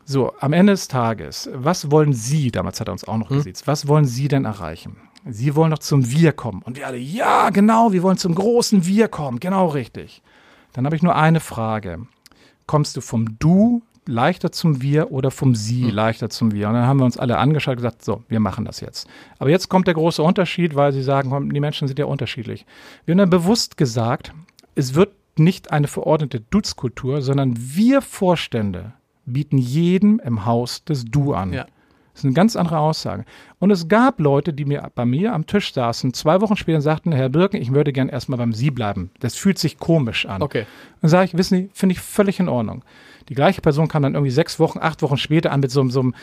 so, am Ende des Tages, was wollen Sie, damals hat er uns auch noch gesiezt, was wollen Sie denn erreichen? Sie wollen doch zum Wir kommen. Und wir alle, ja, genau, wir wollen zum großen Wir kommen, genau richtig. Dann habe ich nur eine Frage. Kommst du vom Du leichter zum Wir oder vom Sie leichter zum Wir? Und dann haben wir uns alle angeschaut und gesagt, so, wir machen das jetzt. Aber jetzt kommt der große Unterschied, weil Sie sagen, die Menschen sind ja unterschiedlich. Wir haben dann bewusst gesagt, es wird nicht eine verordnete Duzkultur, sondern wir Vorstände bieten jedem im Haus das Du an. Ja. Das ist eine ganz andere Aussage. Und es gab Leute, die mir bei mir am Tisch saßen, zwei Wochen später sagten, Herr Birken, ich würde gern erstmal beim Sie bleiben. Das fühlt sich komisch an. Okay. Dann sage ich, wissen Sie, finde ich völlig in Ordnung. Die gleiche Person kam dann irgendwie sechs Wochen, acht Wochen später an mit so, einem- so einem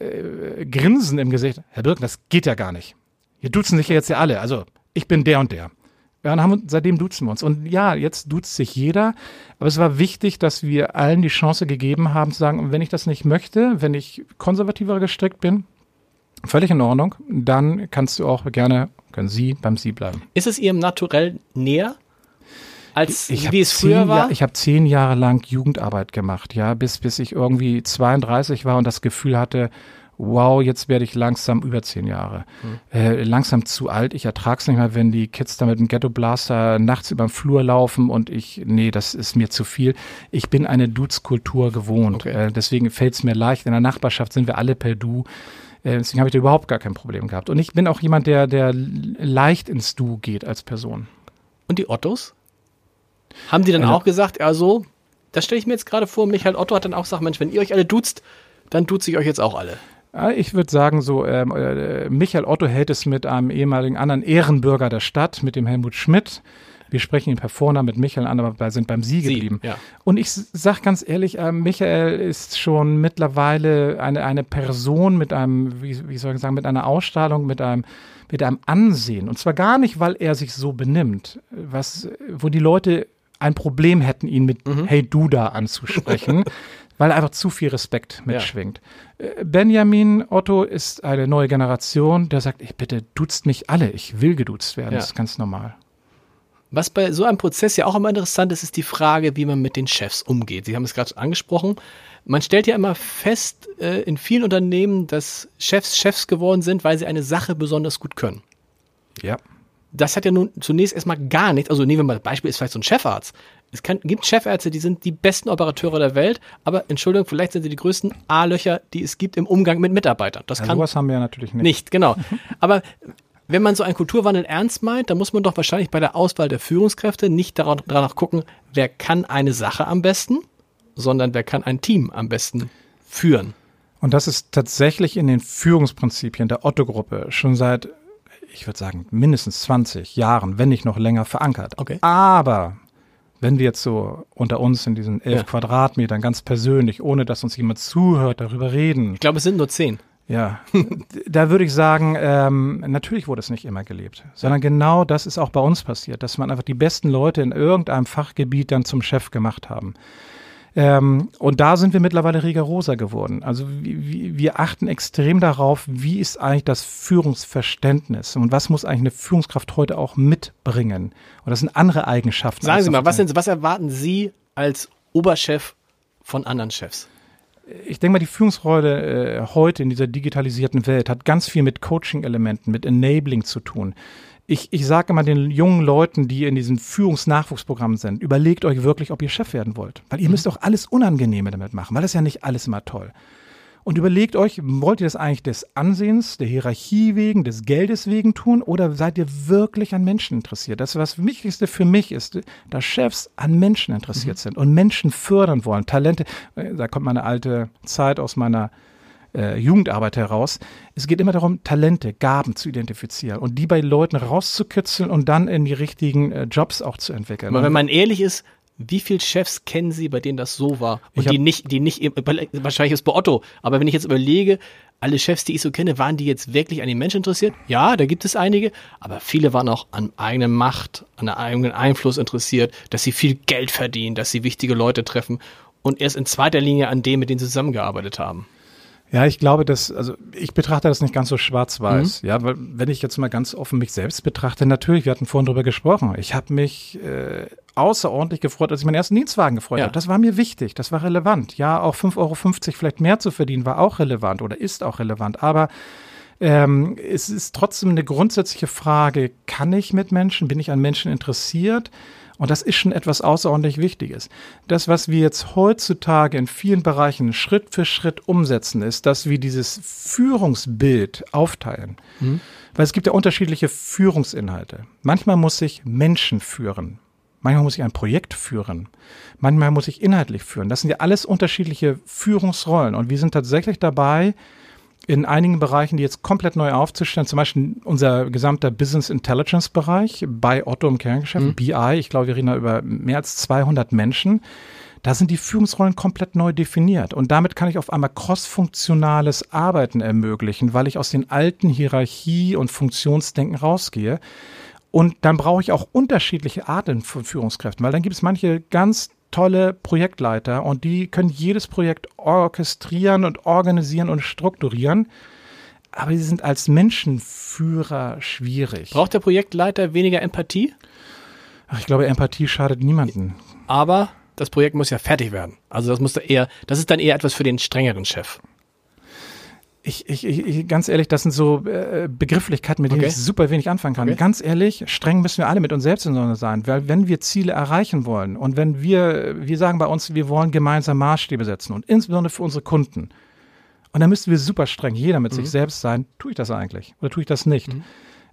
äh, Grinsen im Gesicht. Herr Birken, das geht ja gar nicht. Hier duzen sich ja jetzt ja alle. Also, ich bin der und der. Ja, und haben, seitdem duzen wir uns. Und ja, jetzt duzt sich jeder. Aber es war wichtig, dass wir allen die Chance gegeben haben, zu sagen, wenn ich das nicht möchte, wenn ich konservativer gestrickt bin, völlig in Ordnung, dann kannst du auch gerne, können Sie beim Sie bleiben. Ist es Ihrem Naturell näher, als Ich wie es früher zehn war? Jahr- ich habe zehn Jahre lang Jugendarbeit gemacht, ja, bis, bis ich irgendwie 32 war und das Gefühl hatte, wow, jetzt werde ich langsam über zehn Jahre. Hm. Äh, langsam zu alt. Ich ertrage es nicht mehr, wenn die Kids da mit dem Ghetto Blaster nachts über den Flur laufen und ich, nee, das ist mir zu viel. Ich bin eine Dudes-Kultur gewohnt. Okay. Äh, deswegen fällt es mir leicht. In der Nachbarschaft sind wir alle per Du. Äh, deswegen habe ich da überhaupt gar kein Problem gehabt. Und ich bin auch jemand, der, der leicht ins Du geht als Person. Und die Ottos? Haben die dann Also- auch gesagt, also, das stelle ich mir jetzt gerade vor, Michael Otto hat dann auch gesagt, Mensch, wenn ihr euch alle duzt, dann duze ich euch jetzt auch alle. Ja, Ich würde sagen, so ähm, äh, Michael Otto hält es mit einem ehemaligen anderen Ehrenbürger der Stadt, mit dem Helmut Schmidt. Wir sprechen ihn per Vornamen mit Michael an, aber wir sind beim Sie, Sie, geblieben. ja. Und ich s- sag ganz ehrlich, äh, Michael ist schon mittlerweile eine, eine Person mit einem, wie, wie soll ich sagen, mit einer Ausstrahlung, mit einem, mit einem Ansehen. Und zwar gar nicht, weil er sich so benimmt, was, wo die Leute ein Problem hätten, ihn mit Hey du da anzusprechen, (laughs) weil einfach zu viel Respekt mitschwingt. Äh, Benjamin Otto ist eine neue Generation, der sagt, ich bitte duzt mich alle, ich will geduzt werden, Ja. das ist ganz normal. Was bei so einem Prozess ja auch immer interessant ist, ist die Frage, wie man mit den Chefs umgeht. Sie haben es gerade angesprochen. Man stellt ja immer fest äh, in vielen Unternehmen, dass Chefs Chefs geworden sind, weil sie eine Sache besonders gut können. Ja. Das hat ja nun zunächst erstmal gar nichts. Also nehmen wir mal das Beispiel, ist vielleicht so ein Chefarzt. Es kann, gibt Chefärzte, die sind die besten Operateure der Welt, aber Entschuldigung, vielleicht sind sie die größten A-Löcher, die es gibt im Umgang mit Mitarbeitern. Das Also kann sowas haben wir ja natürlich nicht. nicht, genau. (laughs) Aber wenn man so einen Kulturwandel ernst meint, dann muss man doch wahrscheinlich bei der Auswahl der Führungskräfte nicht daran- danach gucken, wer kann eine Sache am besten, sondern wer kann ein Team am besten führen. Und das ist tatsächlich in den Führungsprinzipien der Otto-Gruppe schon seit, ich würde sagen, mindestens 20 Jahren, wenn nicht noch länger verankert. Okay. Aber wenn wir jetzt so unter uns in diesen elf Ja. Quadratmetern ganz persönlich, ohne dass uns jemand zuhört, darüber reden, Ich glaube, es sind nur zehn. ja, da würde ich sagen, ähm, natürlich wurde es nicht immer gelebt, sondern genau das ist auch bei uns passiert, dass man einfach die besten Leute in irgendeinem Fachgebiet dann zum Chef gemacht haben. Ähm, und da sind wir mittlerweile rigoroser geworden. Also wir, wir achten extrem darauf, wie ist eigentlich das Führungsverständnis und was muss eigentlich eine Führungskraft heute auch mitbringen. Und das sind andere Eigenschaften. Sagen Sie mal, was, sind, was erwarten Sie als Oberchef von anderen Chefs? ich denke mal, die Führungsrolle äh, heute in dieser digitalisierten Welt hat ganz viel mit Coaching-Elementen, mit Enabling zu tun. Ich, ich sage immer den jungen Leuten, die in diesen Führungsnachwuchsprogrammen sind, überlegt euch wirklich, ob ihr Chef werden wollt. Weil ihr mhm. müsst auch alles Unangenehme damit machen, weil das ist ja nicht alles immer toll und überlegt euch, wollt ihr das eigentlich des Ansehens, der Hierarchie wegen, des Geldes wegen tun oder seid ihr wirklich an Menschen interessiert? Das, was Wichtigste für mich ist, dass Chefs an Menschen interessiert mhm. sind und Menschen fördern wollen, Talente. Äh, da kommt meine alte Zeit aus meiner äh, Jugendarbeit heraus. Es geht immer darum, Talente, Gaben zu identifizieren und die bei Leuten rauszukitzeln und dann in die richtigen äh, Jobs auch zu entwickeln. Aber wenn man ehrlich ist, wie viele Chefs kennen Sie, bei denen das so war? Und die nicht, die nicht, wahrscheinlich ist bei Otto, aber wenn ich jetzt überlege, alle Chefs, die ich so kenne, waren die jetzt wirklich an den Menschen interessiert? Ja, da gibt es einige, aber viele waren auch an eigener Macht, an eigenen Einfluss interessiert, dass sie viel Geld verdienen, dass sie wichtige Leute treffen und erst in zweiter Linie an dem, mit denen sie zusammengearbeitet haben. Ja, ich glaube, dass, also ich betrachte das nicht ganz so schwarz-weiß. Mhm. Ja, weil wenn ich jetzt mal ganz offen mich selbst betrachte, natürlich, wir hatten vorhin drüber gesprochen. Ich habe mich äh, außerordentlich gefreut, als ich meinen ersten Dienstwagen gefreut ja. habe. Das war mir wichtig, das war relevant. Ja, auch 5,50 Euro vielleicht mehr zu verdienen, war auch relevant oder ist auch relevant. Aber ähm, es ist trotzdem eine grundsätzliche Frage, kann ich mit Menschen, bin ich an Menschen interessiert? Und das ist schon etwas außerordentlich Wichtiges. Das, was wir jetzt heutzutage in vielen Bereichen Schritt für Schritt umsetzen, ist, dass wir dieses Führungsbild aufteilen. Mhm. Weil es gibt ja unterschiedliche Führungsinhalte. Manchmal muss ich Menschen führen. Manchmal muss ich ein Projekt führen. Manchmal muss ich inhaltlich führen. Das sind ja alles unterschiedliche Führungsrollen. Und wir sind tatsächlich dabei, in einigen Bereichen, die jetzt komplett neu aufzustellen, zum Beispiel unser gesamter Business Intelligence Bereich bei Otto im Kerngeschäft, mhm. BI, ich glaube, wir reden da über mehr als 200 Menschen. Da sind die Führungsrollen komplett neu definiert. Und damit kann ich auf einmal crossfunktionales Arbeiten ermöglichen, weil ich aus den alten Hierarchie- und Funktionsdenken rausgehe. Und dann brauche ich auch unterschiedliche Arten von Führungskräften, weil dann gibt es manche ganz tolle Projektleiter und die können jedes Projekt orchestrieren und organisieren und strukturieren. Aber sie sind als Menschenführer schwierig. Braucht der Projektleiter weniger Empathie? Ach, ich glaube, Empathie schadet niemanden. Aber das Projekt muss ja fertig werden. Also das muss da eher, das ist dann eher etwas für den strengeren Chef ich, ich, ich, ganz ehrlich, das sind so äh, Begrifflichkeiten, mit denen okay. ich super wenig anfangen kann. Okay. Ganz ehrlich, streng müssen wir alle mit uns selbst in Sonne sein, weil wenn wir Ziele erreichen wollen und wenn wir, wir sagen bei uns, wir wollen gemeinsam Maßstäbe setzen und insbesondere für unsere Kunden. Und dann müssen wir super streng, jeder mit mhm. sich selbst sein. Tue ich das eigentlich oder tue ich das nicht? Mhm.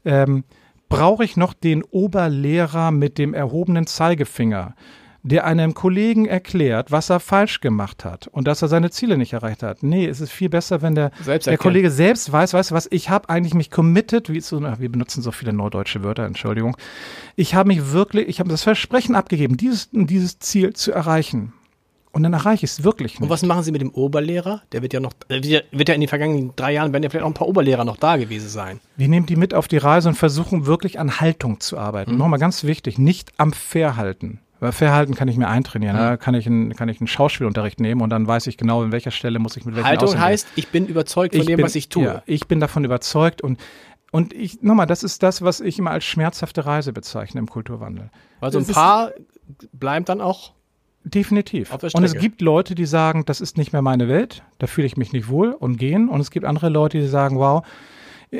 Ähm, Brauche ich noch den Oberlehrer mit dem erhobenen Zeigefinger? Der einem Kollegen erklärt, was er falsch gemacht hat und dass er seine Ziele nicht erreicht hat. Nee, es ist viel besser, wenn der, der Kollege selbst weiß, weißt du was, ich habe eigentlich mich committed, wie so, wir benutzen so viele neudeutsche Wörter, Entschuldigung. Ich habe mich wirklich, ich habe das Versprechen abgegeben, dieses, dieses Ziel zu erreichen. Und dann erreiche ich es wirklich nicht. Und was machen Sie mit dem Oberlehrer? Der wird ja noch, wird ja, wird ja in den vergangenen drei Jahren, werden ja vielleicht auch ein paar Oberlehrer noch da gewesen sein. Wir nehmen die mit auf die Reise und versuchen wirklich an Haltung zu arbeiten. Mhm. Nochmal ganz wichtig, nicht am Verhalten. Verhalten kann ich mir eintrainieren. Da kann ich, einen, kann ich einen Schauspielunterricht nehmen und dann weiß ich genau, in welcher Stelle muss ich mit welchem Haltung heißt, ich bin überzeugt von ich dem, bin, was ich tue. Ja, ich bin davon überzeugt und und ich, nochmal, das ist das, was ich immer als schmerzhafte Reise bezeichne im Kulturwandel. Also ein paar bleiben dann auch Definitiv. Und es gibt Leute, die sagen, das ist nicht mehr meine Welt, da fühle ich mich nicht wohl und gehen. Und es gibt andere Leute, die sagen, wow,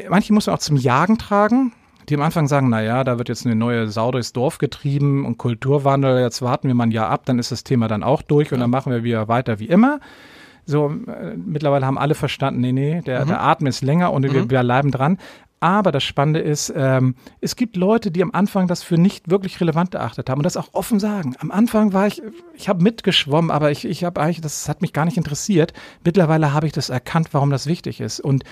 manche muss man auch zum Jagen tragen die am Anfang sagen, na ja, da wird jetzt eine neue Sau durchs Dorf getrieben und Kulturwandel, jetzt warten wir mal ein Jahr ab, dann ist das Thema dann auch durch und dann machen wir wieder weiter wie immer. So, äh, mittlerweile haben alle verstanden, nee, nee, der, mhm. der Atem ist länger und mhm. wir, wir bleiben dran. Aber das Spannende ist, ähm, es gibt Leute, die am Anfang das für nicht wirklich relevant erachtet haben und das auch offen sagen. Am Anfang war ich, ich habe mitgeschwommen, aber ich, ich habe eigentlich, das hat mich gar nicht interessiert. Mittlerweile habe ich das erkannt, warum das wichtig ist. Und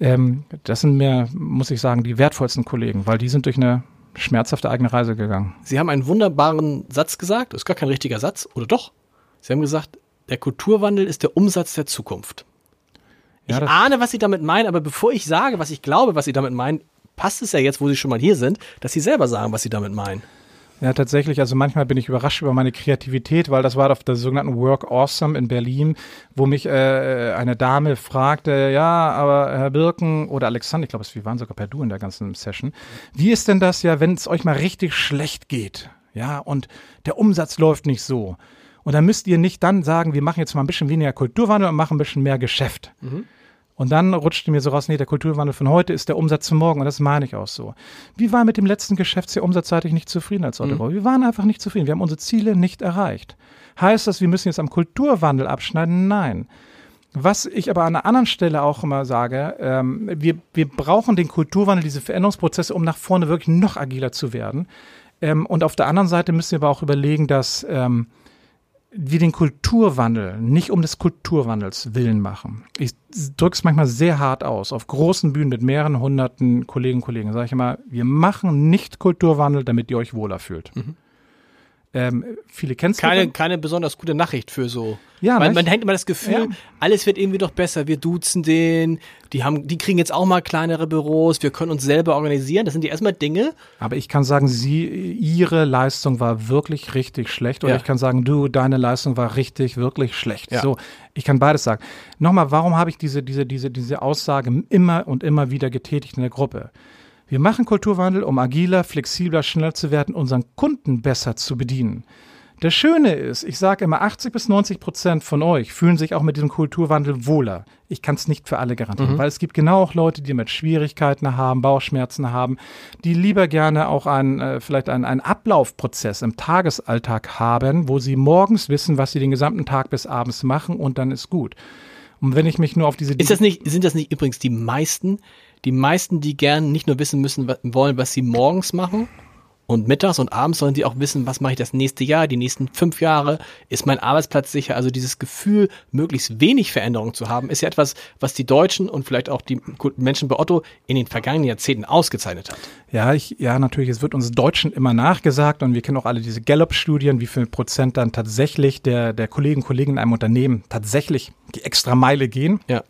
ähm, das sind mir, muss ich sagen, die wertvollsten Kollegen, weil die sind durch eine schmerzhafte eigene Reise gegangen. Sie haben einen wunderbaren Satz gesagt, das ist gar kein richtiger Satz, oder doch? Sie haben gesagt, der Kulturwandel ist der Umsatz der Zukunft. Ich ja, ahne, was Sie damit meinen, aber bevor ich sage, was ich glaube, was Sie damit meinen, passt es ja jetzt, wo Sie schon mal hier sind, dass Sie selber sagen, was Sie damit meinen. Ja, tatsächlich. Also manchmal bin ich überrascht über meine Kreativität, weil das war auf der sogenannten Work Awesome in Berlin, wo mich äh, eine Dame fragte, ja, aber Herr Birken oder Alexander, ich glaube, wir waren sogar per Du in der ganzen Session. Wie ist denn das ja, wenn es euch mal richtig schlecht geht? Ja, und der Umsatz läuft nicht so. Und dann müsst ihr nicht dann sagen, wir machen jetzt mal ein bisschen weniger Kulturwandel und machen ein bisschen mehr Geschäft. Mhm. Und dann rutschte mir so raus, nee, der Kulturwandel von heute ist der Umsatz von morgen. Und das meine ich auch so. Wir waren mit dem letzten Geschäftsjahr umsatzseitig nicht zufrieden als Otto. Mhm. Wir waren einfach nicht zufrieden. Wir haben unsere Ziele nicht erreicht. Heißt das, wir müssen jetzt am Kulturwandel abschneiden? Nein. Was ich aber an einer anderen Stelle auch immer sage, ähm, wir, wir brauchen den Kulturwandel, diese Veränderungsprozesse, um nach vorne wirklich noch agiler zu werden. Ähm, und auf der anderen Seite müssen wir aber auch überlegen, dass ähm, wir den Kulturwandel nicht um des Kulturwandels willen machen. Ich drücke es manchmal sehr hart aus. Auf großen Bühnen mit mehreren hunderten Kollegen und Kollegen sage ich immer, wir machen nicht Kulturwandel, damit ihr euch wohler fühlt. Mhm. Ähm, viele kennst keine, keine besonders gute Nachricht für so. Ja, Weil man hängt immer das Gefühl, ja. alles wird irgendwie doch besser. Wir duzen den, die haben, die kriegen jetzt auch mal kleinere Büros, wir können uns selber organisieren. Das sind die erstmal Dinge. Aber ich kann sagen, sie, ihre Leistung war wirklich richtig schlecht. Oder ja. ich kann sagen, du, deine Leistung war richtig, wirklich schlecht. Ja. So, ich kann beides sagen. Nochmal, warum habe ich diese, diese, diese, diese Aussage immer und immer wieder getätigt in der Gruppe? Wir machen Kulturwandel, um agiler, flexibler, schneller zu werden, unseren Kunden besser zu bedienen. Das Schöne ist, ich sage immer, 80 bis 90 Prozent von euch fühlen sich auch mit diesem Kulturwandel wohler. Ich kann es nicht für alle garantieren, mhm. weil es gibt genau auch Leute, die mit Schwierigkeiten haben, Bauchschmerzen haben, die lieber gerne auch einen, äh, vielleicht einen, einen Ablaufprozess im Tagesalltag haben, wo sie morgens wissen, was sie den gesamten Tag bis abends machen und dann ist gut. Und wenn ich mich nur auf diese... Ist das nicht, sind das nicht übrigens die meisten, die meisten, die gern nicht nur wissen müssen, wollen, was sie morgens machen und mittags und abends, sollen sie auch wissen, was mache ich das nächste Jahr, die nächsten fünf Jahre, ist mein Arbeitsplatz sicher. Also dieses Gefühl, möglichst wenig Veränderung zu haben, ist ja etwas, was die Deutschen und vielleicht auch die Menschen bei Otto in den vergangenen Jahrzehnten ausgezeichnet hat. Ja, ich, ja, natürlich, es wird uns Deutschen immer nachgesagt und wir kennen auch alle diese Gallup-Studien, wie viel Prozent dann tatsächlich der, der Kollegen und Kollegen in einem Unternehmen tatsächlich die extra Meile gehen. Ja.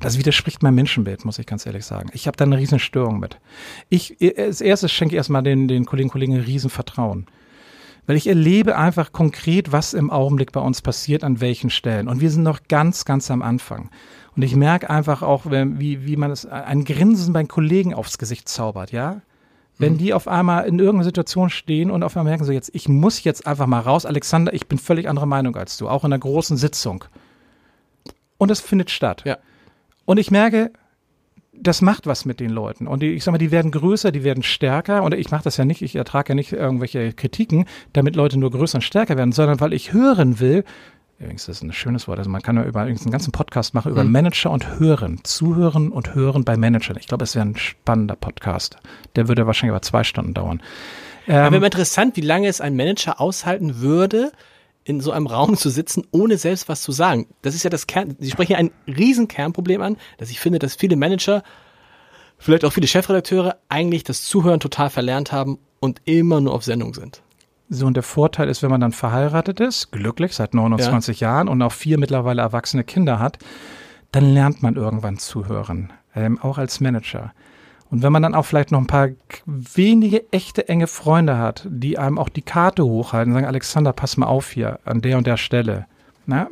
Das widerspricht meinem Menschenbild, muss ich ganz ehrlich sagen. Ich habe da eine riesen Störung mit. Ich, als erstes schenke ich erstmal den, den Kolleginnen und Kollegen ein riesen Vertrauen. Weil ich erlebe einfach konkret, was im Augenblick bei uns passiert, an welchen Stellen. Und wir sind noch ganz, ganz am Anfang. Und ich merke einfach auch, wie, wie man es, ein Grinsen beim Kollegen aufs Gesicht zaubert, ja? Wenn mhm. die auf einmal in irgendeiner Situation stehen und auf einmal merken so, jetzt, ich muss jetzt einfach mal raus. Alexander, ich bin völlig anderer Meinung als du, auch in einer großen Sitzung. Und das findet statt. Ja. Und ich merke, das macht was mit den Leuten. Und die, ich sag mal, die werden größer, die werden stärker. Und ich mache das ja nicht, ich ertrage ja nicht irgendwelche Kritiken, damit Leute nur größer und stärker werden, sondern weil ich hören will, übrigens, das ist ein schönes Wort, also man kann ja über einen ganzen Podcast machen über mhm. Manager und Hören. Zuhören und Hören bei Managern. Ich glaube, es wäre ein spannender Podcast. Der würde wahrscheinlich aber zwei Stunden dauern. Ähm, aber immer interessant, wie lange es ein Manager aushalten würde, in so einem Raum zu sitzen, ohne selbst was zu sagen. Das ist ja das Kern, Sie sprechen ja ein riesen Kernproblem an, dass ich finde, dass viele Manager, vielleicht auch viele Chefredakteure, eigentlich das Zuhören total verlernt haben und immer nur auf Sendung sind. So, und der Vorteil ist, wenn man dann verheiratet ist, glücklich seit 29 ja. Jahren und auch vier mittlerweile erwachsene Kinder hat, dann lernt man irgendwann zuhören, ähm, auch als Manager. Und wenn man dann auch vielleicht noch ein paar wenige echte enge Freunde hat, die einem auch die Karte hochhalten, sagen, Alexander, pass mal auf hier an der und der Stelle. Na,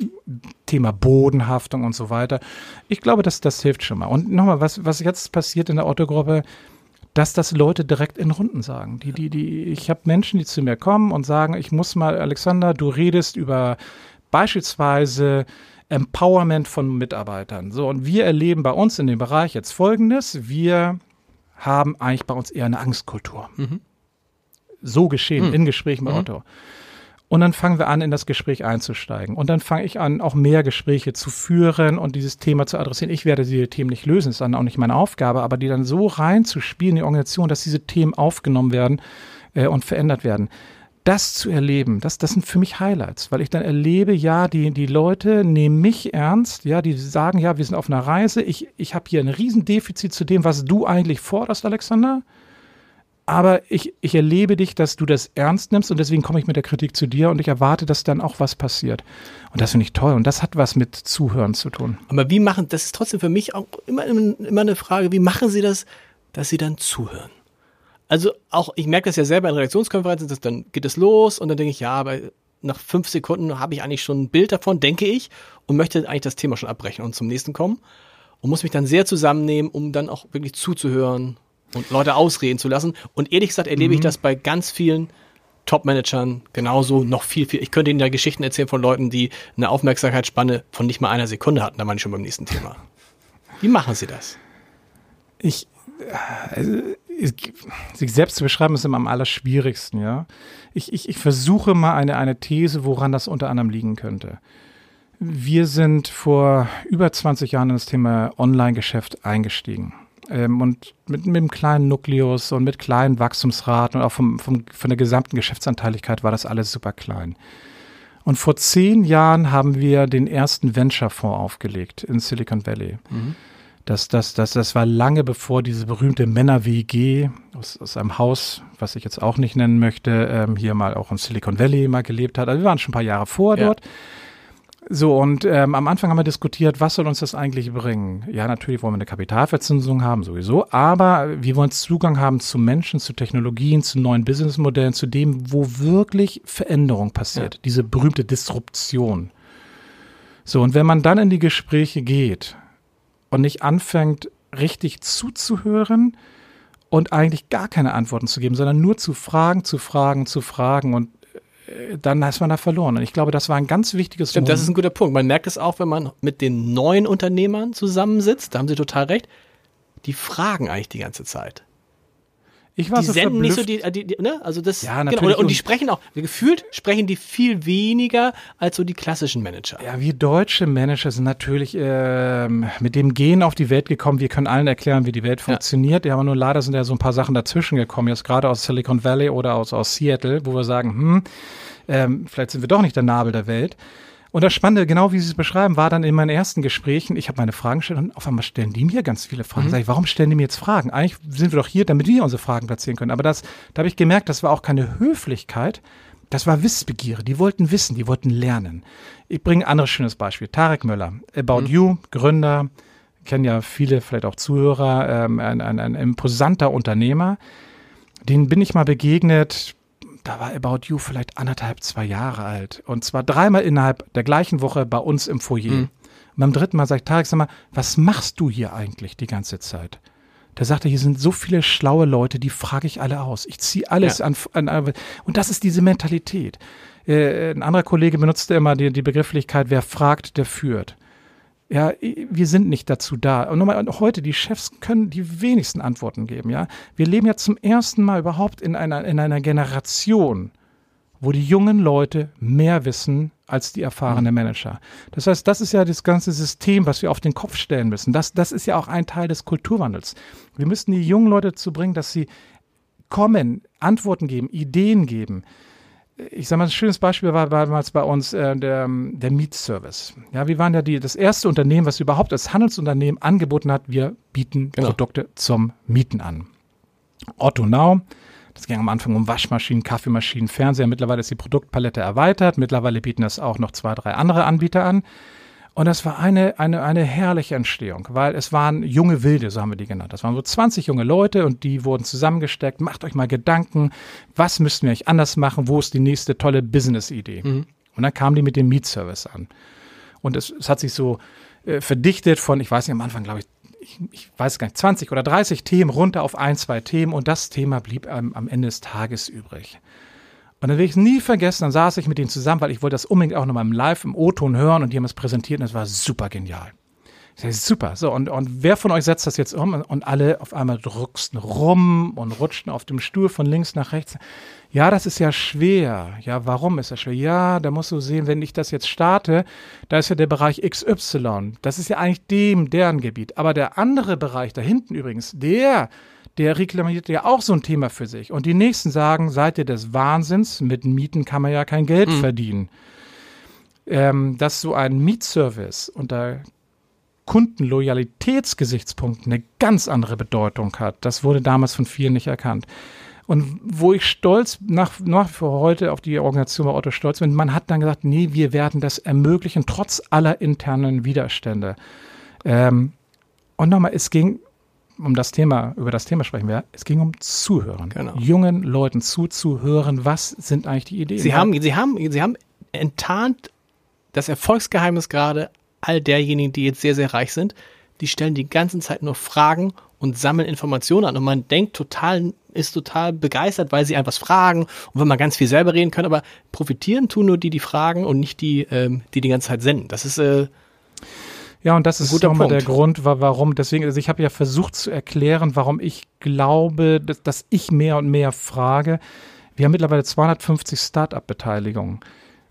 Thema Bodenhaftung und so weiter. Ich glaube, dass das hilft schon mal. Und nochmal, was, was jetzt passiert in der Otto-Gruppe, dass das Leute direkt in Runden sagen. Die, die, die, ich habe Menschen, die zu mir kommen und sagen, ich muss mal, Alexander, du redest über beispielsweise Empowerment von Mitarbeitern. So, und wir erleben bei uns in dem Bereich jetzt Folgendes. Wir haben eigentlich bei uns eher eine Angstkultur. Mhm. So geschehen mhm. in Gesprächen mit mhm. Otto. Und dann fangen wir an, in das Gespräch einzusteigen. Und dann fange ich an, auch mehr Gespräche zu führen und dieses Thema zu adressieren. Ich werde diese Themen nicht lösen, ist dann auch nicht meine Aufgabe, aber die dann so reinzuspielen in die Organisation, dass diese Themen aufgenommen werden äh, und verändert werden das zu erleben, das, das sind für mich Highlights, weil ich dann erlebe, ja, die, die Leute nehmen mich ernst, ja, die sagen, ja, wir sind auf einer Reise, ich, ich habe hier ein Riesendefizit zu dem, was du eigentlich forderst, Alexander, aber ich, ich erlebe dich, dass du das ernst nimmst und deswegen komme ich mit der Kritik zu dir und ich erwarte, dass dann auch was passiert. Und das finde ich toll und das hat was mit Zuhören zu tun. Aber wie machen, das ist trotzdem für mich auch immer, immer eine Frage, wie machen Sie das, dass Sie dann zuhören? Also auch, ich merke das ja selber in Redaktionskonferenzen, dass dann geht es los und dann denke ich, ja, aber nach fünf Sekunden habe ich eigentlich schon ein Bild davon, denke ich, und möchte eigentlich das Thema schon abbrechen und zum nächsten kommen und muss mich dann sehr zusammennehmen, um dann auch wirklich zuzuhören und Leute ausreden zu lassen. Und ehrlich gesagt erlebe mhm. ich das bei ganz vielen Top-Managern genauso noch viel, viel. Ich könnte Ihnen ja Geschichten erzählen von Leuten, die eine Aufmerksamkeitsspanne von nicht mal einer Sekunde hatten. Da meine ich schon beim nächsten Thema. Wie machen Sie das? Ich, also, sich selbst zu beschreiben ist immer am allerschwierigsten, ja. Ich, ich, ich versuche mal eine, eine These, woran das unter anderem liegen könnte. Wir sind vor über 20 Jahren in das Thema Online-Geschäft eingestiegen. Ähm, und mit, mit einem kleinen Nukleus und mit kleinen Wachstumsraten und auch vom, vom, von der gesamten Geschäftsanteiligkeit war das alles super klein. Und vor zehn Jahren haben wir den ersten Venture-Fonds aufgelegt in Silicon Valley. Mhm. Das, das, das, das war lange bevor diese berühmte Männer-WG aus, aus einem Haus, was ich jetzt auch nicht nennen möchte, ähm, hier mal auch in Silicon Valley mal gelebt hat. Also wir waren schon ein paar Jahre vor ja. dort. So, und ähm, am Anfang haben wir diskutiert, was soll uns das eigentlich bringen? Ja, natürlich wollen wir eine Kapitalverzinsung haben, sowieso, aber wir wollen Zugang haben zu Menschen, zu Technologien, zu neuen Businessmodellen, zu dem, wo wirklich Veränderung passiert, ja. diese berühmte Disruption. So, und wenn man dann in die Gespräche geht und nicht anfängt, richtig zuzuhören und eigentlich gar keine Antworten zu geben, sondern nur zu fragen, zu fragen, zu fragen und dann ist man da verloren. Und ich glaube, das war ein ganz wichtiges Stimmt, das ist ein guter Punkt. Man merkt es auch, wenn man mit den neuen Unternehmern zusammensitzt, da haben Sie total recht, die fragen eigentlich die ganze Zeit. Ich war die so senden verblüfft. nicht so die, die, die ne? Also das Ja, genau. natürlich. Und, und die sprechen auch, gefühlt sprechen die viel weniger als so die klassischen Manager. Ja, wir deutsche Manager sind natürlich ähm, mit dem Gehen auf die Welt gekommen. Wir können allen erklären, wie die Welt funktioniert. Ja, aber nur leider sind ja so ein paar Sachen dazwischen gekommen, jetzt gerade aus Silicon Valley oder aus, aus Seattle, wo wir sagen, hm, ähm, vielleicht sind wir doch nicht der Nabel der Welt. Und das Spannende, genau wie Sie es beschreiben, war dann in meinen ersten Gesprächen, ich habe meine Fragen gestellt und auf einmal stellen die mir ganz viele Fragen. Mhm. Sag ich, warum stellen die mir jetzt Fragen? Eigentlich sind wir doch hier, damit wir unsere Fragen platzieren können. Aber das, da habe ich gemerkt, das war auch keine Höflichkeit, das war Wissbegierde. Die wollten wissen, die wollten lernen. Ich bringe ein anderes schönes Beispiel. Tarek Möller, About mhm. You, Gründer, kennen ja viele, vielleicht auch Zuhörer, ähm, ein, ein, ein imposanter Unternehmer. Den bin ich mal begegnet, da war About You vielleicht anderthalb, zwei Jahre alt. Und zwar dreimal innerhalb der gleichen Woche bei uns im Foyer. Mhm. Und beim dritten Mal sagt Tarek, sag mal, was machst du hier eigentlich die ganze Zeit? Da sagte, hier sind so viele schlaue Leute, die frage ich alle aus. Ich ziehe alles ja. an, an, Und das ist diese Mentalität. Äh, ein anderer Kollege benutzte immer die, die Begrifflichkeit, wer fragt, der führt. Ja, wir sind nicht dazu da. Und nochmal, heute, die Chefs können die wenigsten Antworten geben, ja. Wir leben ja zum ersten Mal überhaupt in einer, in einer Generation, wo die jungen Leute mehr wissen als die erfahrenen mhm. Manager. Das heißt, das ist ja das ganze System, was wir auf den Kopf stellen müssen. Das, das ist ja auch ein Teil des Kulturwandels. Wir müssen die jungen Leute dazu bringen, dass sie kommen, Antworten geben, Ideen geben ich sage mal, ein schönes Beispiel war damals bei uns äh, der, der Mietservice. Ja, wir waren ja die, das erste Unternehmen, was überhaupt als Handelsunternehmen angeboten hat, wir bieten genau. Produkte zum Mieten an. Otto Now, das ging am Anfang um Waschmaschinen, Kaffeemaschinen, Fernseher. Mittlerweile ist die Produktpalette erweitert. Mittlerweile bieten das auch noch zwei, drei andere Anbieter an. Und das war eine, eine, eine herrliche Entstehung, weil es waren junge Wilde, so haben wir die genannt. Das waren so 20 junge Leute und die wurden zusammengesteckt. Macht euch mal Gedanken, was müssten wir eigentlich anders machen? Wo ist die nächste tolle Business-Idee? Mhm. Und dann kamen die mit dem Mietservice an. Und es, es hat sich so äh, verdichtet von, ich weiß nicht, am Anfang glaube ich, ich, ich, weiß gar nicht, 20 oder 30 Themen runter auf ein, zwei Themen und das Thema blieb ähm, am Ende des Tages übrig. Und dann will ich es nie vergessen, dann saß ich mit denen zusammen, weil ich wollte das unbedingt auch nochmal im Live, im O-Ton hören und die haben es präsentiert und es war super genial. Ich sag, super. So, und, und wer von euch setzt das jetzt um? Und alle auf einmal drucksten rum und rutschten auf dem Stuhl von links nach rechts. Ja, das ist ja schwer. Ja, warum ist das schwer? Ja, da musst du sehen, wenn ich das jetzt starte, da ist ja der Bereich XY. Das ist ja eigentlich dem, deren Gebiet. Aber der andere Bereich da hinten übrigens, der der reklamiert ja auch so ein Thema für sich. Und die nächsten sagen, seid ihr des Wahnsinns, mit Mieten kann man ja kein Geld mhm. verdienen. Ähm, dass so ein Mietservice unter Kundenloyalitätsgesichtspunkten eine ganz andere Bedeutung hat, das wurde damals von vielen nicht erkannt. Und wo ich stolz nach, nach für heute auf die Organisation bei Otto stolz bin, man hat dann gesagt, nee, wir werden das ermöglichen, trotz aller internen Widerstände. Ähm, und nochmal, es ging um das Thema, über das Thema sprechen wir, es ging um Zuhören. Genau. Jungen Leuten zuzuhören, was sind eigentlich die Ideen? Sie haben, Sie haben, Sie haben enttarnt das Erfolgsgeheimnis gerade all derjenigen, die jetzt sehr, sehr reich sind. Die stellen die ganze Zeit nur Fragen und sammeln Informationen an und man denkt total, ist total begeistert, weil sie einfach fragen und wenn man ganz viel selber reden kann, aber profitieren tun nur die, die fragen und nicht die, ähm, die die ganze Zeit senden. Das ist, äh, Ja, und das ist guter nochmal der. Grund, wa- warum, deswegen, also ich habe ja versucht zu erklären, warum ich glaube, dass, dass ich mehr und mehr frage. Wir haben mittlerweile 250 Start-up-Beteiligungen.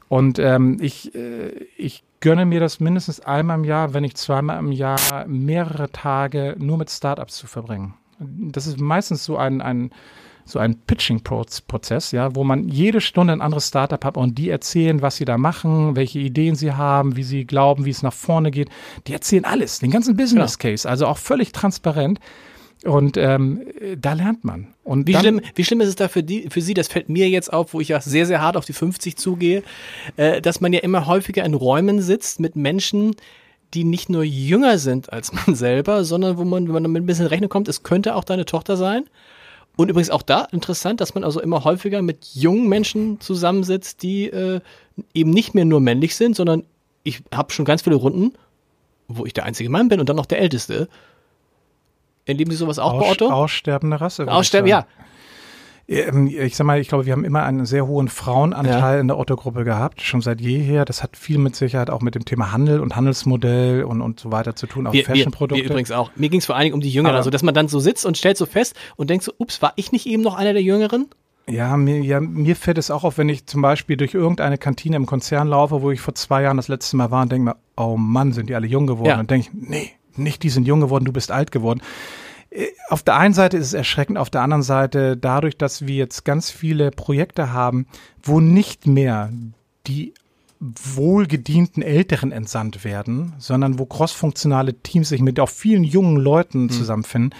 Und ähm, ich, äh, ich gönne mir das mindestens einmal im Jahr, wenn nicht zweimal im Jahr, mehrere Tage nur mit Startups zu verbringen. Das ist meistens so ein, ein, so ein Pitching-Prozess, ja, wo man jede Stunde ein anderes Startup hat und die erzählen, was sie da machen, welche Ideen sie haben, wie sie glauben, wie es nach vorne geht. Die erzählen alles, den ganzen Business Case, also auch völlig transparent. Und ähm, da lernt man. Und Wie dann, schlimm, wie schlimm ist es da für, die, für Sie, das fällt mir jetzt auf, wo ich ja sehr, sehr hart auf die 50 zugehe, äh, dass man ja immer häufiger in Räumen sitzt mit Menschen, die nicht nur jünger sind als man (laughs) selber, sondern wo man, wenn man damit ein bisschen rechnen kommt, es könnte auch deine Tochter sein. Und übrigens auch da interessant, dass man also immer häufiger mit jungen Menschen zusammensitzt, die äh, eben nicht mehr nur männlich sind, sondern ich habe schon ganz viele Runden, wo ich der einzige Mann bin und dann noch der Älteste. Erleben Sie sowas auch bei Aus, Otto? aussterbende Rasse. Aussterben, ja. Ähm, Ich sag mal, ich glaube, wir haben immer einen sehr hohen Frauenanteil in der Otto-Gruppe gehabt, schon seit jeher. Das hat viel mit Sicherheit auch mit dem Thema Handel und Handelsmodell und, und so weiter zu tun, auch Fashion-Produkte. wir übrigens auch. Mir ging es vor allen Dingen um die Jüngeren, also dass man dann so sitzt und stellt so fest und denkt so, ups, war ich nicht eben noch einer der Jüngeren? Ja mir, ja, mir fällt es auch auf, wenn ich zum Beispiel durch irgendeine Kantine im Konzern laufe, wo ich vor zwei Jahren das letzte Mal war und denke mir, oh Mann, sind die alle jung geworden. Ja. Und denke ich, nee, nicht die sind jung geworden, du bist alt geworden. Äh, Auf der einen Seite ist es erschreckend, auf der anderen Seite dadurch, dass wir jetzt ganz viele Projekte haben, wo nicht mehr die wohlgedienten Älteren entsandt werden, sondern wo crossfunktionale Teams sich mit auch vielen jungen Leuten zusammenfinden,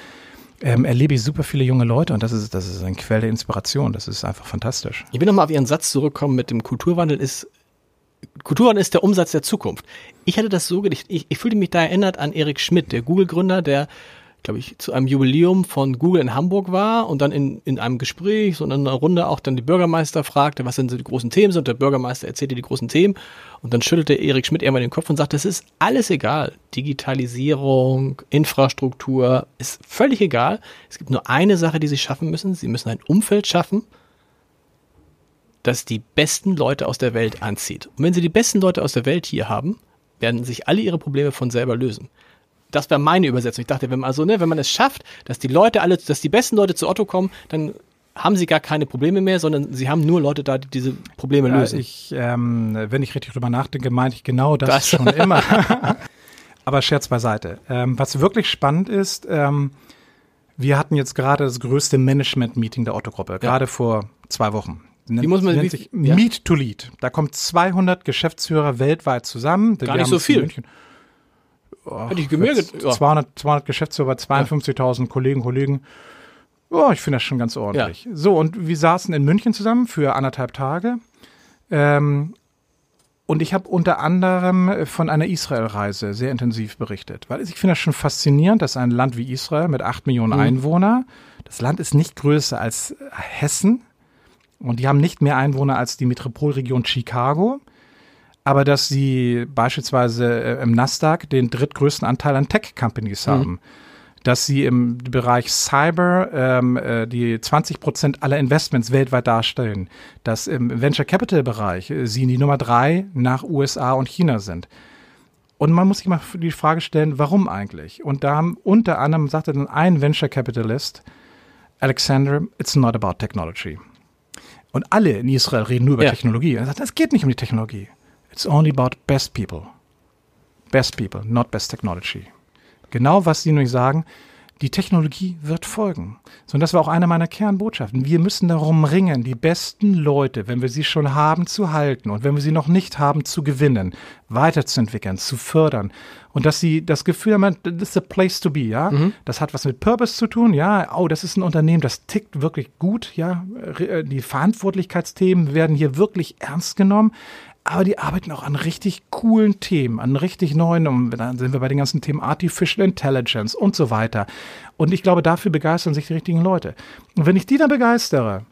ähm, erlebe ich super viele junge Leute und das ist, das ist ein Quell der Inspiration. Das ist einfach fantastisch. Ich will nochmal auf Ihren Satz zurückkommen mit dem Kulturwandel ist, Kulturwandel ist der Umsatz der Zukunft. Ich hatte das so gedacht, ich, ich fühlte mich da erinnert an Erik Schmidt, der Google-Gründer, der, glaube ich, zu einem Jubiläum von Google in Hamburg war und dann in, in einem Gespräch, so in einer Runde auch dann die Bürgermeister fragte, was denn so die großen Themen sind. Und der Bürgermeister erzählte die großen Themen und dann schüttelte Erik Schmidt irgendwann den Kopf und sagte, es ist alles egal. Digitalisierung, Infrastruktur, ist völlig egal. Es gibt nur eine Sache, die sie schaffen müssen. Sie müssen ein Umfeld schaffen, das die besten Leute aus der Welt anzieht. Und wenn sie die besten Leute aus der Welt hier haben, werden sich alle ihre Probleme von selber lösen. Das wäre meine Übersetzung. Ich dachte, wenn man also, ne, wenn man es schafft, dass die Leute alle, dass die besten Leute zu Otto kommen, dann haben sie gar keine Probleme mehr, sondern sie haben nur Leute da, die diese Probleme Ja, lösen. ich, ähm, wenn ich richtig drüber nachdenke, meinte ich genau das, Das. schon (laughs) immer. Aber Scherz beiseite. Ähm, was wirklich spannend ist, ähm, wir hatten jetzt gerade das größte Management-Meeting der Otto-Gruppe, gerade vor zwei Wochen. Nennt, Wie muss man- nennt sich ja. Meet to Lead. Da kommen 200 Geschäftsführer weltweit zusammen. Gar nicht so viel. München- Oh, Hätte ich gemerkt, ja. 200, 200 Geschäftsführer bei 52.000 Kollegen, Kollegen. Oh, ich finde das schon ganz ordentlich. So, und wir saßen in München zusammen für anderthalb Tage. Ähm, und ich habe unter anderem von einer Israel-Reise sehr intensiv berichtet, weil ich finde das schon faszinierend, dass ein Land wie Israel mit acht Millionen Mhm. Einwohnern, das Land ist nicht größer als Hessen und die haben nicht mehr Einwohner als die Metropolregion Chicago, aber dass sie beispielsweise äh, im Nasdaq den drittgrößten Anteil an Tech-Companies haben. Dass sie im Bereich Cyber ähm, äh, die 20 Prozent aller Investments weltweit darstellen. Dass im Venture Capital Bereich äh, sie die Nummer drei nach USA und China sind. Und man muss sich mal die Frage stellen, warum eigentlich? Und da haben unter anderem sagte dann ein Venture Capitalist, Alexander, it's not about technology. Und alle in Israel reden nur über Ja. Technologie. Er sagt, es geht nicht um die Technologie. It's only about best people. Best people, not best technology. Genau, was sie nämlich sagen, die Technologie wird folgen. So, und das war auch eine meiner Kernbotschaften. Wir müssen darum ringen, die besten Leute, wenn wir sie schon haben, zu halten und wenn wir sie noch nicht haben, zu gewinnen, weiterzuentwickeln, zu fördern. Und dass sie das Gefühl haben, this is a place to be, ja. Das hat was mit Purpose zu tun, ja. Oh, das ist ein Unternehmen, das tickt wirklich gut, ja. Re- Die Verantwortlichkeitsthemen werden hier wirklich ernst genommen. Aber die arbeiten auch an richtig coolen Themen, an richtig neuen, und dann sind wir bei den ganzen Themen Artificial Intelligence und so weiter. Und ich glaube, dafür begeistern sich die richtigen Leute. Und wenn ich die dann begeistere,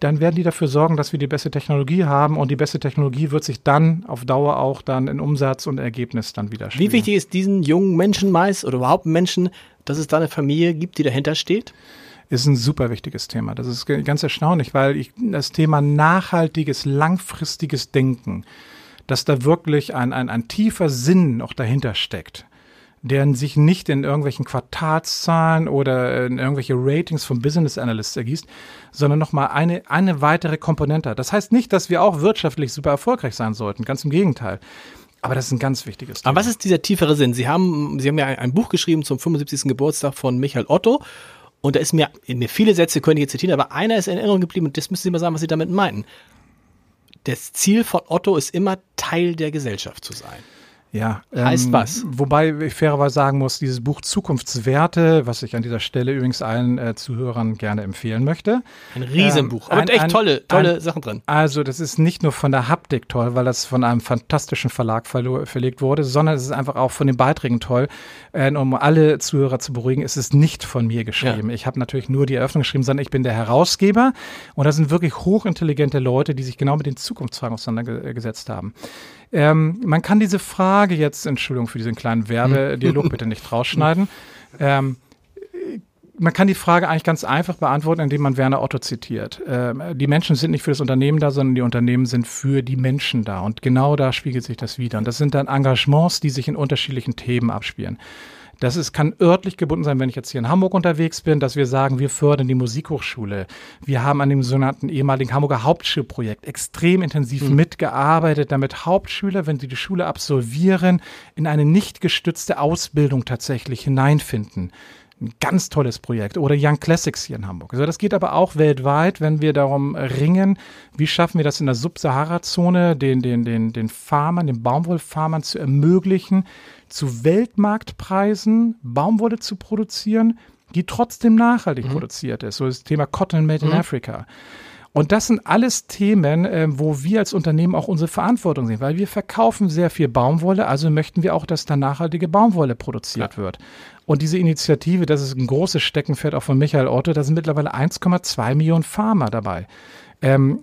dann werden die dafür sorgen, dass wir die beste Technologie haben und die beste Technologie wird sich dann auf Dauer auch dann in Umsatz und Ergebnis dann wieder Wie wichtig ist diesen jungen Menschen meist oder überhaupt Menschen, dass es da eine Familie gibt, die dahinter steht? Ist ein super wichtiges Thema. Das ist ganz erstaunlich, weil ich das Thema nachhaltiges, langfristiges Denken, dass da wirklich ein, ein, ein tiefer Sinn noch dahinter steckt der sich nicht in irgendwelchen Quartalszahlen oder in irgendwelche Ratings von Business Analysts ergießt, sondern nochmal eine, eine weitere Komponente. Das heißt nicht, dass wir auch wirtschaftlich super erfolgreich sein sollten, ganz im Gegenteil. Aber das ist ein ganz wichtiges Thema. Aber was ist dieser tiefere Sinn? Sie haben, Sie haben ja ein Buch geschrieben zum 75. Geburtstag von Michael Otto. Und da ist mir, mir viele Sätze könnte ich jetzt zitieren, aber einer ist in Erinnerung geblieben und das müssen Sie mal sagen, was Sie damit meinten. Das Ziel von Otto ist immer Teil der Gesellschaft zu sein. Ja, heißt ähm, was? Wobei ich fairerweise sagen muss, dieses Buch Zukunftswerte, was ich an dieser Stelle übrigens allen äh, Zuhörern gerne empfehlen möchte. Ein Riesenbuch, ähm, ein, echt ein, tolle, tolle ein, Sachen drin. Also, das ist nicht nur von der Haptik toll, weil das von einem fantastischen Verlag verlegt wurde, sondern es ist einfach auch von den Beiträgen toll. Äh, um alle Zuhörer zu beruhigen, ist es nicht von mir geschrieben. Ja. Ich habe natürlich nur die Eröffnung geschrieben, sondern ich bin der Herausgeber und das sind wirklich hochintelligente Leute, die sich genau mit den Zukunftsfragen auseinandergesetzt haben. Ähm, man kann diese Frage jetzt, Entschuldigung für diesen kleinen Werbedialog, (laughs) bitte nicht rausschneiden. Ähm, man kann die Frage eigentlich ganz einfach beantworten, indem man Werner Otto zitiert. Ähm, die Menschen sind nicht für das Unternehmen da, sondern die Unternehmen sind für die Menschen da. Und genau da spiegelt sich das wieder. Und das sind dann Engagements, die sich in unterschiedlichen Themen abspielen. Das ist, kann örtlich gebunden sein, wenn ich jetzt hier in Hamburg unterwegs bin, dass wir sagen, wir fördern die Musikhochschule. Wir haben an dem sogenannten ehemaligen Hamburger Hauptschulprojekt extrem intensiv mhm. mitgearbeitet, damit Hauptschüler, wenn sie die Schule absolvieren, in eine nicht gestützte Ausbildung tatsächlich hineinfinden ein ganz tolles Projekt. Oder Young Classics hier in Hamburg. Also das geht aber auch weltweit, wenn wir darum ringen, wie schaffen wir das in der Subsahara-Zone, den, den, den, den Farmern, den Baumwollfarmern zu ermöglichen, zu Weltmarktpreisen Baumwolle zu produzieren, die trotzdem nachhaltig mhm. produziert ist. So das Thema Cotton Made in mhm. Africa. Und das sind alles Themen, äh, wo wir als Unternehmen auch unsere Verantwortung sehen, weil wir verkaufen sehr viel Baumwolle, also möchten wir auch, dass da nachhaltige Baumwolle produziert ja. wird. Und diese Initiative, das ist ein großes Steckenpferd auch von Michael Otto, da sind mittlerweile 1,2 Millionen Farmer dabei. Ähm,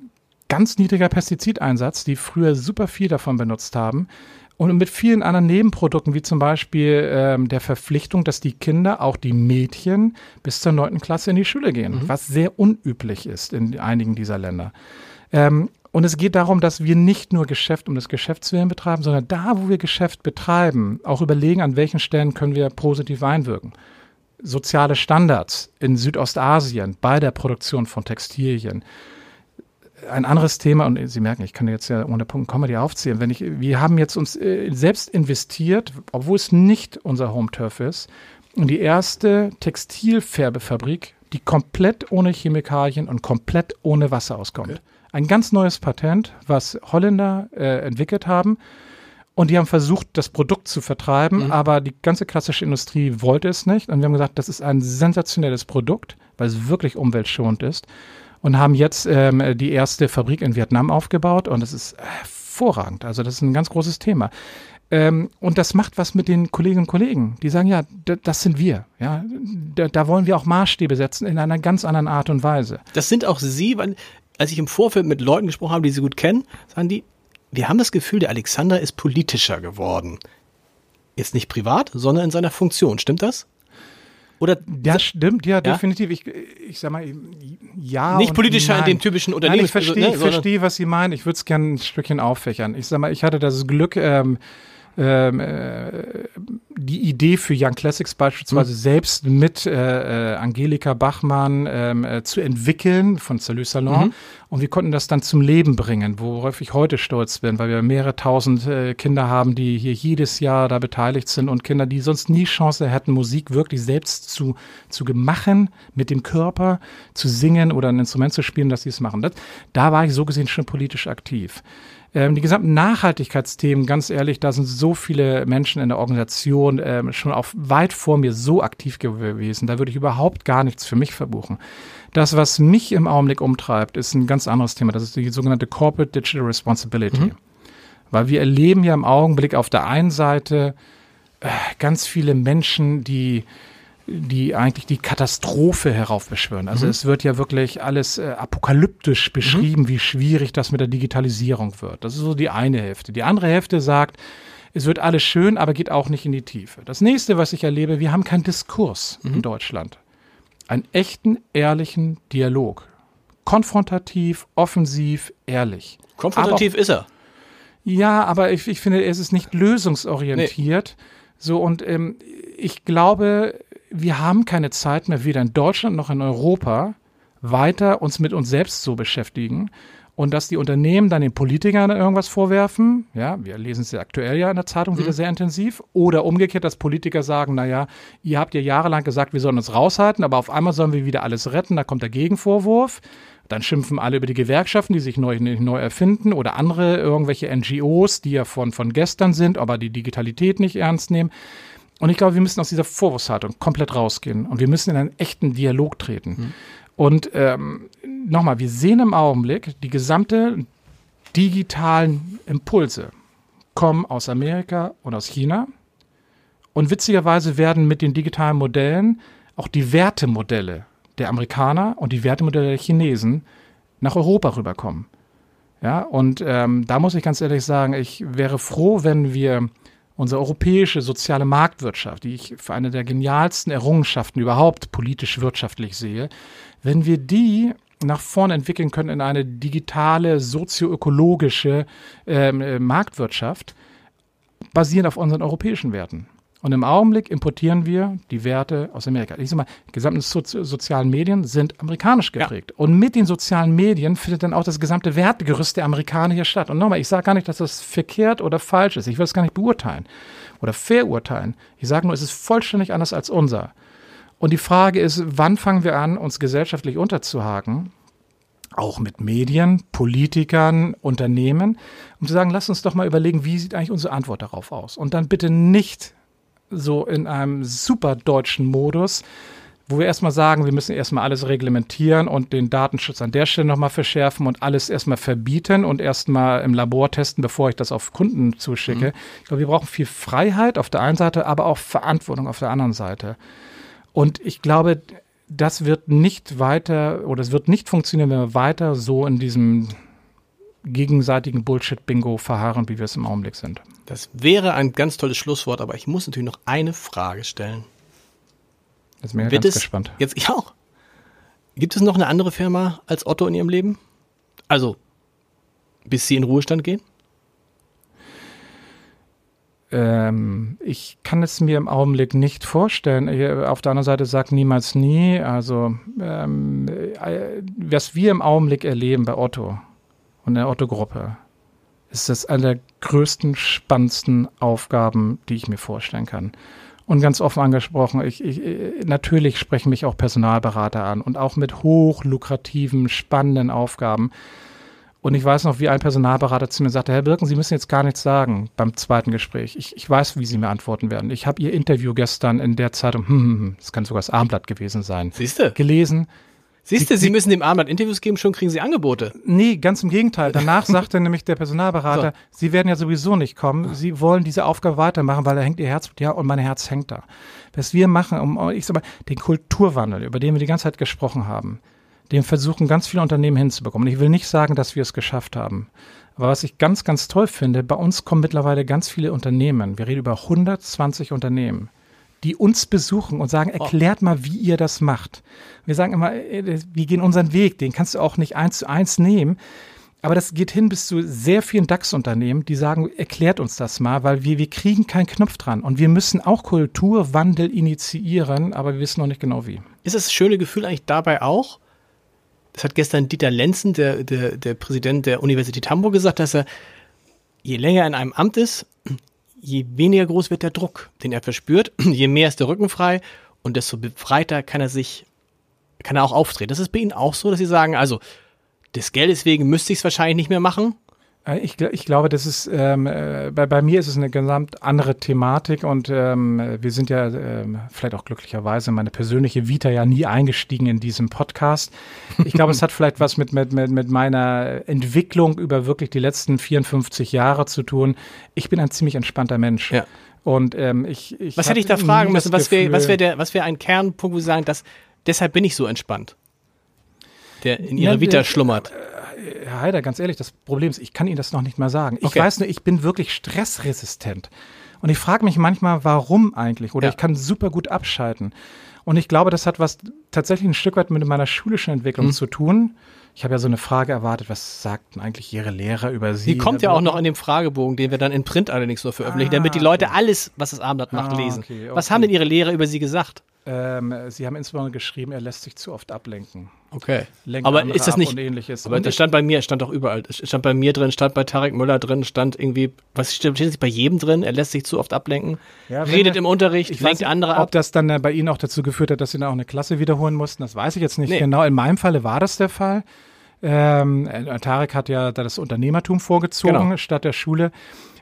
ganz niedriger Pestizideinsatz, die früher super viel davon benutzt haben. Und mit vielen anderen Nebenprodukten, wie zum Beispiel ähm, der Verpflichtung, dass die Kinder, auch die Mädchen, bis zur neunten Klasse in die Schule gehen, mhm. was sehr unüblich ist in einigen dieser Länder. Ähm, und es geht darum, dass wir nicht nur Geschäft um des Geschäftswillen betreiben, sondern da, wo wir Geschäft betreiben, auch überlegen, an welchen Stellen können wir positiv einwirken. Soziale Standards in Südostasien bei der Produktion von Textilien ein anderes Thema, und Sie merken, ich kann jetzt ja ohne Punkt die aufzählen. Wenn ich, wir haben jetzt uns äh, selbst investiert, obwohl es nicht unser Home-Turf ist, in die erste Textilfärbefabrik, die komplett ohne Chemikalien und komplett ohne Wasser auskommt. Okay. Ein ganz neues Patent, was Holländer äh, entwickelt haben. Und die haben versucht, das Produkt zu vertreiben, mhm. aber die ganze klassische Industrie wollte es nicht. Und wir haben gesagt, das ist ein sensationelles Produkt, weil es wirklich umweltschonend ist und haben jetzt ähm, die erste Fabrik in Vietnam aufgebaut und das ist hervorragend. Also das ist ein ganz großes Thema. Ähm, und das macht was mit den Kolleginnen und Kollegen. Die sagen, ja, das sind wir. Ja, da, da, wollen wir auch Maßstäbe setzen in einer ganz anderen Art und Weise. Das sind auch Sie, weil, als ich im Vorfeld mit Leuten gesprochen habe, die Sie gut kennen, sagen die, wir haben das Gefühl, der Alexander ist politischer geworden. Jetzt nicht privat, sondern in seiner Funktion. Stimmt das? Oder ja, stimmt, ja, ja, definitiv. Ich, ich sag mal, ja. Nicht politischer nein. in dem typischen Unternehmen. ich verstehe, ne, ich verstehe, was Sie meinen. Ich würde es gerne ein Stückchen auffächern. Ich sag mal, ich hatte das Glück, ähm, ähm, äh, die Idee für Young Classics beispielsweise mhm. selbst mit äh, äh, Angelika Bachmann ähm, äh, zu entwickeln von Salut Salon. Mhm. Und wir konnten das dann zum Leben bringen, worauf ich heute stolz bin, weil wir mehrere tausend äh, Kinder haben, die hier jedes Jahr da beteiligt sind und Kinder, die sonst nie Chance hätten, Musik wirklich selbst zu, zu machen, mit dem Körper zu singen oder ein Instrument zu spielen, dass sie es machen. Das, da war ich so gesehen schon politisch aktiv. Ähm, die gesamten Nachhaltigkeitsthemen, ganz ehrlich, da sind so viele Menschen in der Organisation ähm, schon auf weit vor mir so aktiv gewesen. Da würde ich überhaupt gar nichts für mich verbuchen. Das, was mich im Augenblick umtreibt, ist ein ganz anderes Thema. Das ist die sogenannte Corporate Digital Responsibility. Mhm. Weil wir erleben ja im Augenblick auf der einen Seite äh, ganz viele Menschen, die die eigentlich die Katastrophe heraufbeschwören. Also mhm. es wird ja wirklich alles äh, apokalyptisch beschrieben, mhm. wie schwierig das mit der Digitalisierung wird. Das ist so die eine Hälfte. Die andere Hälfte sagt, es wird alles schön, aber geht auch nicht in die Tiefe. Das nächste, was ich erlebe, wir haben keinen Diskurs mhm. in Deutschland. Einen echten, ehrlichen Dialog. Konfrontativ, offensiv, ehrlich. Konfrontativ auch, ist er. Ja, aber ich, ich finde, es ist nicht lösungsorientiert. Nee. So, und ähm, ich glaube, wir haben keine Zeit mehr, weder in Deutschland noch in Europa, weiter uns mit uns selbst zu beschäftigen. Und dass die Unternehmen dann den Politikern irgendwas vorwerfen, ja, wir lesen es ja aktuell ja in der Zeitung mhm. wieder sehr intensiv, oder umgekehrt, dass Politiker sagen, naja, ihr habt ja jahrelang gesagt, wir sollen uns raushalten, aber auf einmal sollen wir wieder alles retten, da kommt der Gegenvorwurf. Dann schimpfen alle über die Gewerkschaften, die sich neu, neu erfinden oder andere irgendwelche NGOs, die ja von, von gestern sind, aber die Digitalität nicht ernst nehmen. Und ich glaube, wir müssen aus dieser Vorwurfshaltung komplett rausgehen und wir müssen in einen echten Dialog treten. Mhm. Und ähm, nochmal, wir sehen im Augenblick, die gesamte digitalen Impulse kommen aus Amerika und aus China. Und witzigerweise werden mit den digitalen Modellen auch die Wertemodelle der Amerikaner und die Wertemodelle der Chinesen nach Europa rüberkommen. Ja, und ähm, da muss ich ganz ehrlich sagen, ich wäre froh, wenn wir unsere europäische soziale Marktwirtschaft, die ich für eine der genialsten Errungenschaften überhaupt politisch wirtschaftlich sehe, wenn wir die nach vorne entwickeln können in eine digitale, sozioökologische ähm, äh, Marktwirtschaft, basierend auf unseren europäischen Werten. Und im Augenblick importieren wir die Werte aus Amerika. Ich sag mal, die gesamten so sozialen Medien sind amerikanisch geprägt. Ja. Und mit den sozialen Medien findet dann auch das gesamte Wertegerüst der Amerikaner hier statt. Und nochmal, ich sage gar nicht, dass das verkehrt oder falsch ist. Ich will es gar nicht beurteilen oder verurteilen. Ich sage nur, es ist vollständig anders als unser. Und die Frage ist, wann fangen wir an, uns gesellschaftlich unterzuhaken? Auch mit Medien, Politikern, Unternehmen, um zu sagen, lass uns doch mal überlegen, wie sieht eigentlich unsere Antwort darauf aus? Und dann bitte nicht so in einem super deutschen Modus, wo wir erstmal sagen, wir müssen erstmal alles reglementieren und den Datenschutz an der Stelle nochmal verschärfen und alles erstmal verbieten und erstmal im Labor testen, bevor ich das auf Kunden zuschicke. Mhm. Ich glaube, wir brauchen viel Freiheit auf der einen Seite, aber auch Verantwortung auf der anderen Seite. Und ich glaube, das wird nicht weiter oder es wird nicht funktionieren, wenn wir weiter so in diesem gegenseitigen Bullshit-Bingo verharren, wie wir es im Augenblick sind. Das wäre ein ganz tolles Schlusswort, aber ich muss natürlich noch eine Frage stellen. Jetzt bin ich ganz es, gespannt. Jetzt ich auch. Gibt es noch eine andere Firma als Otto in Ihrem Leben? Also, bis Sie in Ruhestand gehen? Ähm, ich kann es mir im Augenblick nicht vorstellen. Auf der anderen Seite sagt niemals nie. Also, ähm, äh, was wir im Augenblick erleben bei Otto und der Otto-Gruppe, ist das eine der größten, spannendsten Aufgaben, die ich mir vorstellen kann. Und ganz offen angesprochen, ich, ich, natürlich sprechen mich auch Personalberater an und auch mit hochlukrativen, spannenden Aufgaben. Und ich weiß noch, wie ein Personalberater zu mir sagte, Herr Birken, Sie müssen jetzt gar nichts sagen beim zweiten Gespräch. Ich, ich weiß, wie Sie mir antworten werden. Ich habe Ihr Interview gestern in der Zeitung, hm, hm, hm, das kann sogar das Armblatt gewesen sein, Siehste? gelesen. Siehst du, Sie, müssen dem Armblatt Interviews geben, schon kriegen Sie Angebote. Nee, ganz im Gegenteil. Danach (laughs) sagte nämlich der Personalberater, so. Sie werden ja sowieso nicht kommen. Sie wollen diese Aufgabe weitermachen, weil da hängt Ihr Herz, ja, und mein Herz hängt da. Was wir machen, um, ich sag mal, den Kulturwandel, über den wir die ganze Zeit gesprochen haben, den versuchen ganz viele Unternehmen hinzubekommen. Und ich will nicht sagen, dass wir es geschafft haben. Aber was ich ganz, ganz toll finde, bei uns kommen mittlerweile ganz viele Unternehmen. Wir reden über 120 Unternehmen die uns besuchen und sagen, oh. erklärt mal, wie ihr das macht. Wir sagen immer, äh, wir gehen unseren Weg, den kannst du auch nicht eins zu eins nehmen. Aber das geht hin bis zu sehr vielen DAX-Unternehmen, die sagen, erklärt uns das mal, weil wir, wir kriegen keinen Knopf dran. Und wir müssen auch Kulturwandel initiieren, aber wir wissen noch nicht genau wie. Ist das schöne Gefühl eigentlich dabei auch? Das hat gestern Dieter Lenzen, der, der, der Präsident der Universität Hamburg, gesagt, dass er, je länger er in einem Amt ist, je weniger groß wird der Druck, den er verspürt, (clears throat) je mehr ist der Rücken frei und desto befreiter kann er sich, kann er auch auftreten. Das ist bei Ihnen auch so, dass Sie sagen, also des Geldes wegen müsste ich es wahrscheinlich nicht mehr machen. Äh, ich, ich, glaube, das ist ähm, äh, bei, bei, mir ist es eine gesamt andere Thematik und ähm, wir sind ja ähm, vielleicht auch glücklicherweise meine persönliche Vita ja nie eingestiegen in diesem Podcast. Ich glaube, es hat (laughs) vielleicht was mit, mit, mit, mit meiner Entwicklung über wirklich die letzten 54 Jahre zu tun. Ich bin ein ziemlich entspannter Mensch. Ja. Und ähm, ich, ich was hätte ich da fragen müssen? Was wäre was wär der, was wäre ein Kernpunkt, wo Sie sagen, dass deshalb bin ich so entspannt, der in Ihrer Vita schlummert? Herr Heider, ganz ehrlich, das Problem ist, ich kann Ihnen das noch nicht mal sagen. Ich okay. weiß nur, ich bin wirklich stressresistent. Und ich frage mich manchmal, warum eigentlich? Oder ja. ich kann super gut abschalten. Und ich glaube, das hat was tatsächlich ein Stück weit mit meiner schulischen Entwicklung mhm. zu tun. Ich habe ja so eine Frage erwartet, was sagten eigentlich Ihre Lehrer über Sie? Die kommt ja auch noch in dem Fragebogen, den wir dann in Print allerdings nur veröffentlichen, ah, damit die Leute alles, was das Abendblatt macht, ah, lesen. Okay, okay. Was haben denn Ihre Lehrer über Sie gesagt? Ähm, Sie haben insbesondere geschrieben, er lässt sich zu oft ablenken. Okay. Lenkt aber ist das nicht. Und ähnliches. Aber das stand bei mir, stand doch überall. Es stand bei mir drin, stand bei Tarek Müller drin, stand irgendwie, was steht, steht bei jedem drin? Er lässt sich zu oft ablenken. Ja, redet er, im Unterricht, ich lenkt andere ab. Ob das dann bei Ihnen auch dazu geführt hat, dass Sie dann auch eine Klasse wiederholen mussten, das weiß ich jetzt nicht nee. genau. In meinem Falle war das der Fall. Ähm, Tarek hat ja da das Unternehmertum vorgezogen genau. statt der Schule.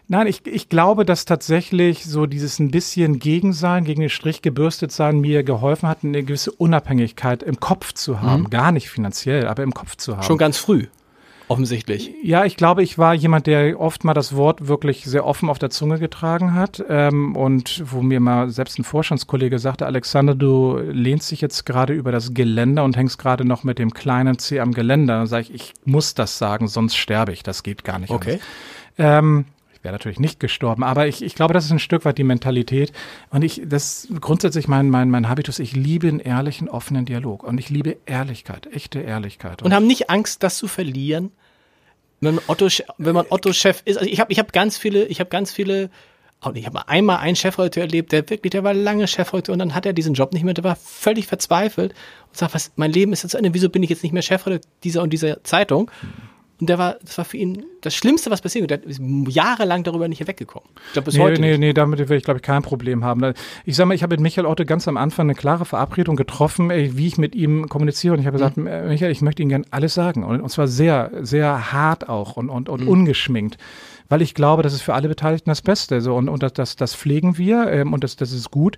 Nein, ich, ich glaube, dass tatsächlich so dieses ein bisschen Gegensein, gegen den Strich gebürstet sein mir geholfen hat, eine gewisse Unabhängigkeit im Kopf zu haben. Mhm. Gar nicht finanziell, aber im Kopf zu haben. Schon ganz früh. Offensichtlich. Ja, ich glaube, ich war jemand, der oft mal das Wort wirklich sehr offen auf der Zunge getragen hat. Ähm, und wo mir mal selbst ein Vorstandskollege sagte, Alexander, du lehnst dich jetzt gerade über das Geländer und hängst gerade noch mit dem kleinen C am Geländer. Dann sage ich, ich muss das sagen, sonst sterbe ich. Das geht gar nicht. Okay. Ähm, wäre natürlich nicht gestorben. Aber ich, ich glaube, das ist ein Stück weit die Mentalität. Und ich, das grundsätzlich mein, mein, mein Habitus, ich liebe einen ehrlichen, offenen Dialog. Und ich liebe Ehrlichkeit, echte Ehrlichkeit. Und, und haben nicht Angst, das zu verlieren? Wenn man Otto, wenn man Otto-Chef ist, also ich habe ich hab ganz viele, ich habe ganz viele, und ich habe einmal einen Chefredakteur erlebt, der wirklich, der war lange Chefredakteur und dann hat er diesen Job nicht mehr, der war völlig verzweifelt und sagt, was, mein Leben ist jetzt zu Ende, wieso bin ich jetzt nicht mehr Chefredakteur dieser und dieser Zeitung? Mhm. Und der war, das war für ihn das Schlimmste, was passiert. Der ist jahrelang darüber nicht weggekommen. Ich glaube, bis nee, heute. Nee, nicht. nee, damit werde ich, glaube ich, kein Problem haben. Ich sage mal, ich habe mit Michael Otto ganz am Anfang eine klare Verabredung getroffen, wie ich mit ihm kommuniziere. Und ich habe gesagt, mhm. Michael, ich möchte Ihnen gerne alles sagen. Und, und zwar sehr, sehr hart auch und, und, und mhm. ungeschminkt weil ich glaube, das ist für alle Beteiligten das Beste. So, und und das, das, das pflegen wir ähm, und das, das ist gut.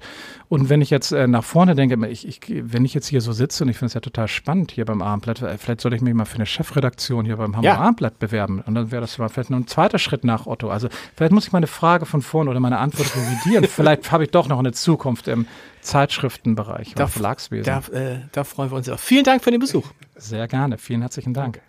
Und wenn ich jetzt äh, nach vorne denke, ich, ich, wenn ich jetzt hier so sitze und ich finde es ja total spannend hier beim Abendblatt, äh, vielleicht sollte ich mich mal für eine Chefredaktion hier beim Hamburger ja. Abendblatt bewerben. Und dann wäre das vielleicht noch ein zweiter Schritt nach Otto. Also vielleicht muss ich meine Frage von vorne oder meine Antwort revidieren. (laughs) vielleicht habe ich doch noch eine Zukunft im Zeitschriftenbereich da, Verlagswesen. Da, äh, da freuen wir uns auch. Vielen Dank für den Besuch. Sehr gerne. Vielen herzlichen Dank.